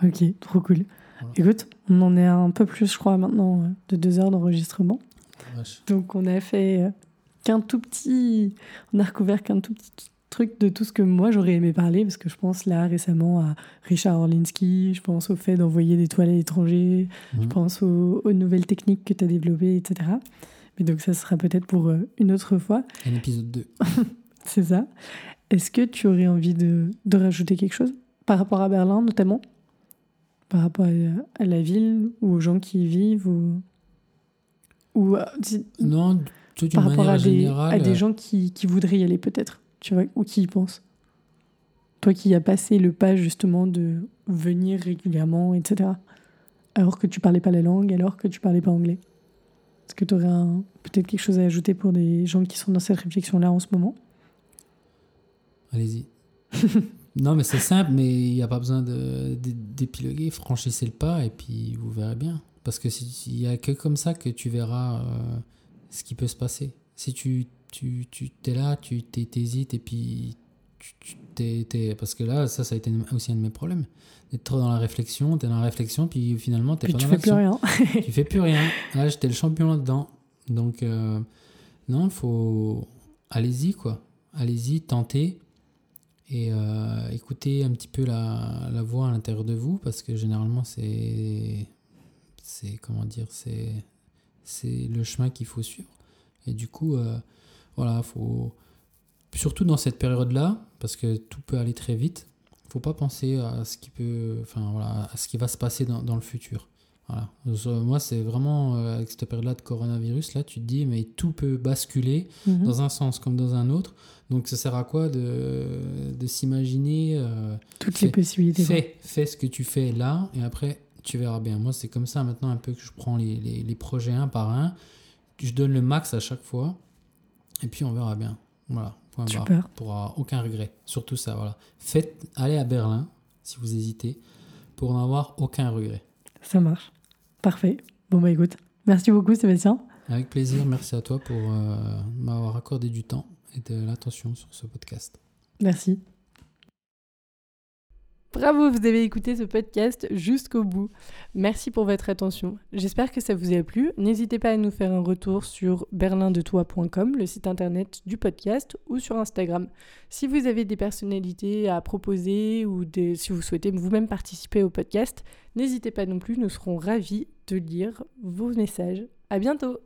Ok, trop cool. Voilà. Écoute, on en est à un peu plus, je crois, maintenant, euh, de deux heures d'enregistrement. Donc, on a fait euh, qu'un tout petit. On a recouvert qu'un tout petit truc de tout ce que moi j'aurais aimé parler, parce que je pense là récemment à Richard Orlinski, je pense au fait d'envoyer des toiles à l'étranger, je Mhm. pense aux, aux nouvelles techniques que tu as développées, etc. Mais donc, ça sera peut-être pour euh, une autre fois. Un épisode 2. C'est ça. Est-ce que tu aurais envie de, de rajouter quelque chose par rapport à Berlin, notamment? Par rapport à, à la ville ou aux gens qui y vivent ou, ou euh, Non, par rapport à des, à des euh, gens qui, qui voudraient y aller peut-être, tu vois, ou qui y pensent Toi qui as passé le pas justement de venir régulièrement, etc. Alors que tu parlais pas la langue, alors que tu parlais pas anglais. Est-ce que tu aurais peut-être quelque chose à ajouter pour des gens qui sont dans cette réflexion-là en ce moment? Allez-y. non, mais c'est simple, mais il n'y a pas besoin de- de- d'épiloguer. Franchissez le pas, et puis vous verrez bien. Parce que il n'y a que comme ça que tu verras euh, ce qui peut se passer. Si tu, tu, tu es là, tu t'hé- t'hésites, et puis tu, t'es- t'es- parce que là, ça, ça a été aussi un de mes problèmes. D'être trop dans la réflexion, tu es dans la réflexion, puis finalement, pas tu dans fais plus rien. tu fais plus rien. Là, j'étais le champion là-dedans. Donc, euh, non, il faut. Allez-y, quoi. Allez-y, tentez. Et euh, écoutez un petit peu la, la voix à l'intérieur de vous, parce que généralement, c'est. C'est. Comment dire C'est. C'est le chemin qu'il faut suivre. Et du coup, euh, voilà, faut. Surtout dans cette période-là, parce que tout peut aller très vite, faut pas penser à ce qui peut. Enfin, voilà, à ce qui va se passer dans, dans le futur. Voilà. Moi, c'est vraiment euh, avec cette période-là de coronavirus, là, tu te dis, mais tout peut basculer Mhm. dans un sens comme dans un autre. Donc, ça sert à quoi de, de s'imaginer euh, Toutes Fais- les possibilités. Fais, fais ce que tu fais là, et après, tu verras bien. Moi, c'est comme ça maintenant un peu que je prends les, les, les projets un par un. Je donne le max à chaque fois, et puis on verra bien. Voilà. Point barre. Pour avoir aucun regret. Surtout ça, voilà. Faites, allez à Berlin, si vous hésitez, pour n'avoir aucun regret. Ça marche. Parfait. Bon, bah écoute, merci beaucoup Sébastien. Avec plaisir, merci à toi pour euh, m'avoir accordé du temps et de l'attention sur ce podcast. Merci. Bravo, vous avez écouté ce podcast jusqu'au bout. Merci pour votre attention. J'espère que ça vous a plu. N'hésitez pas à nous faire un retour sur berlindetoi.com, le site internet du podcast, ou sur Instagram. Si vous avez des personnalités à proposer ou si vous souhaitez vous-même participer au podcast, n'hésitez pas non plus, nous serons ravis de lire vos messages. À bientôt!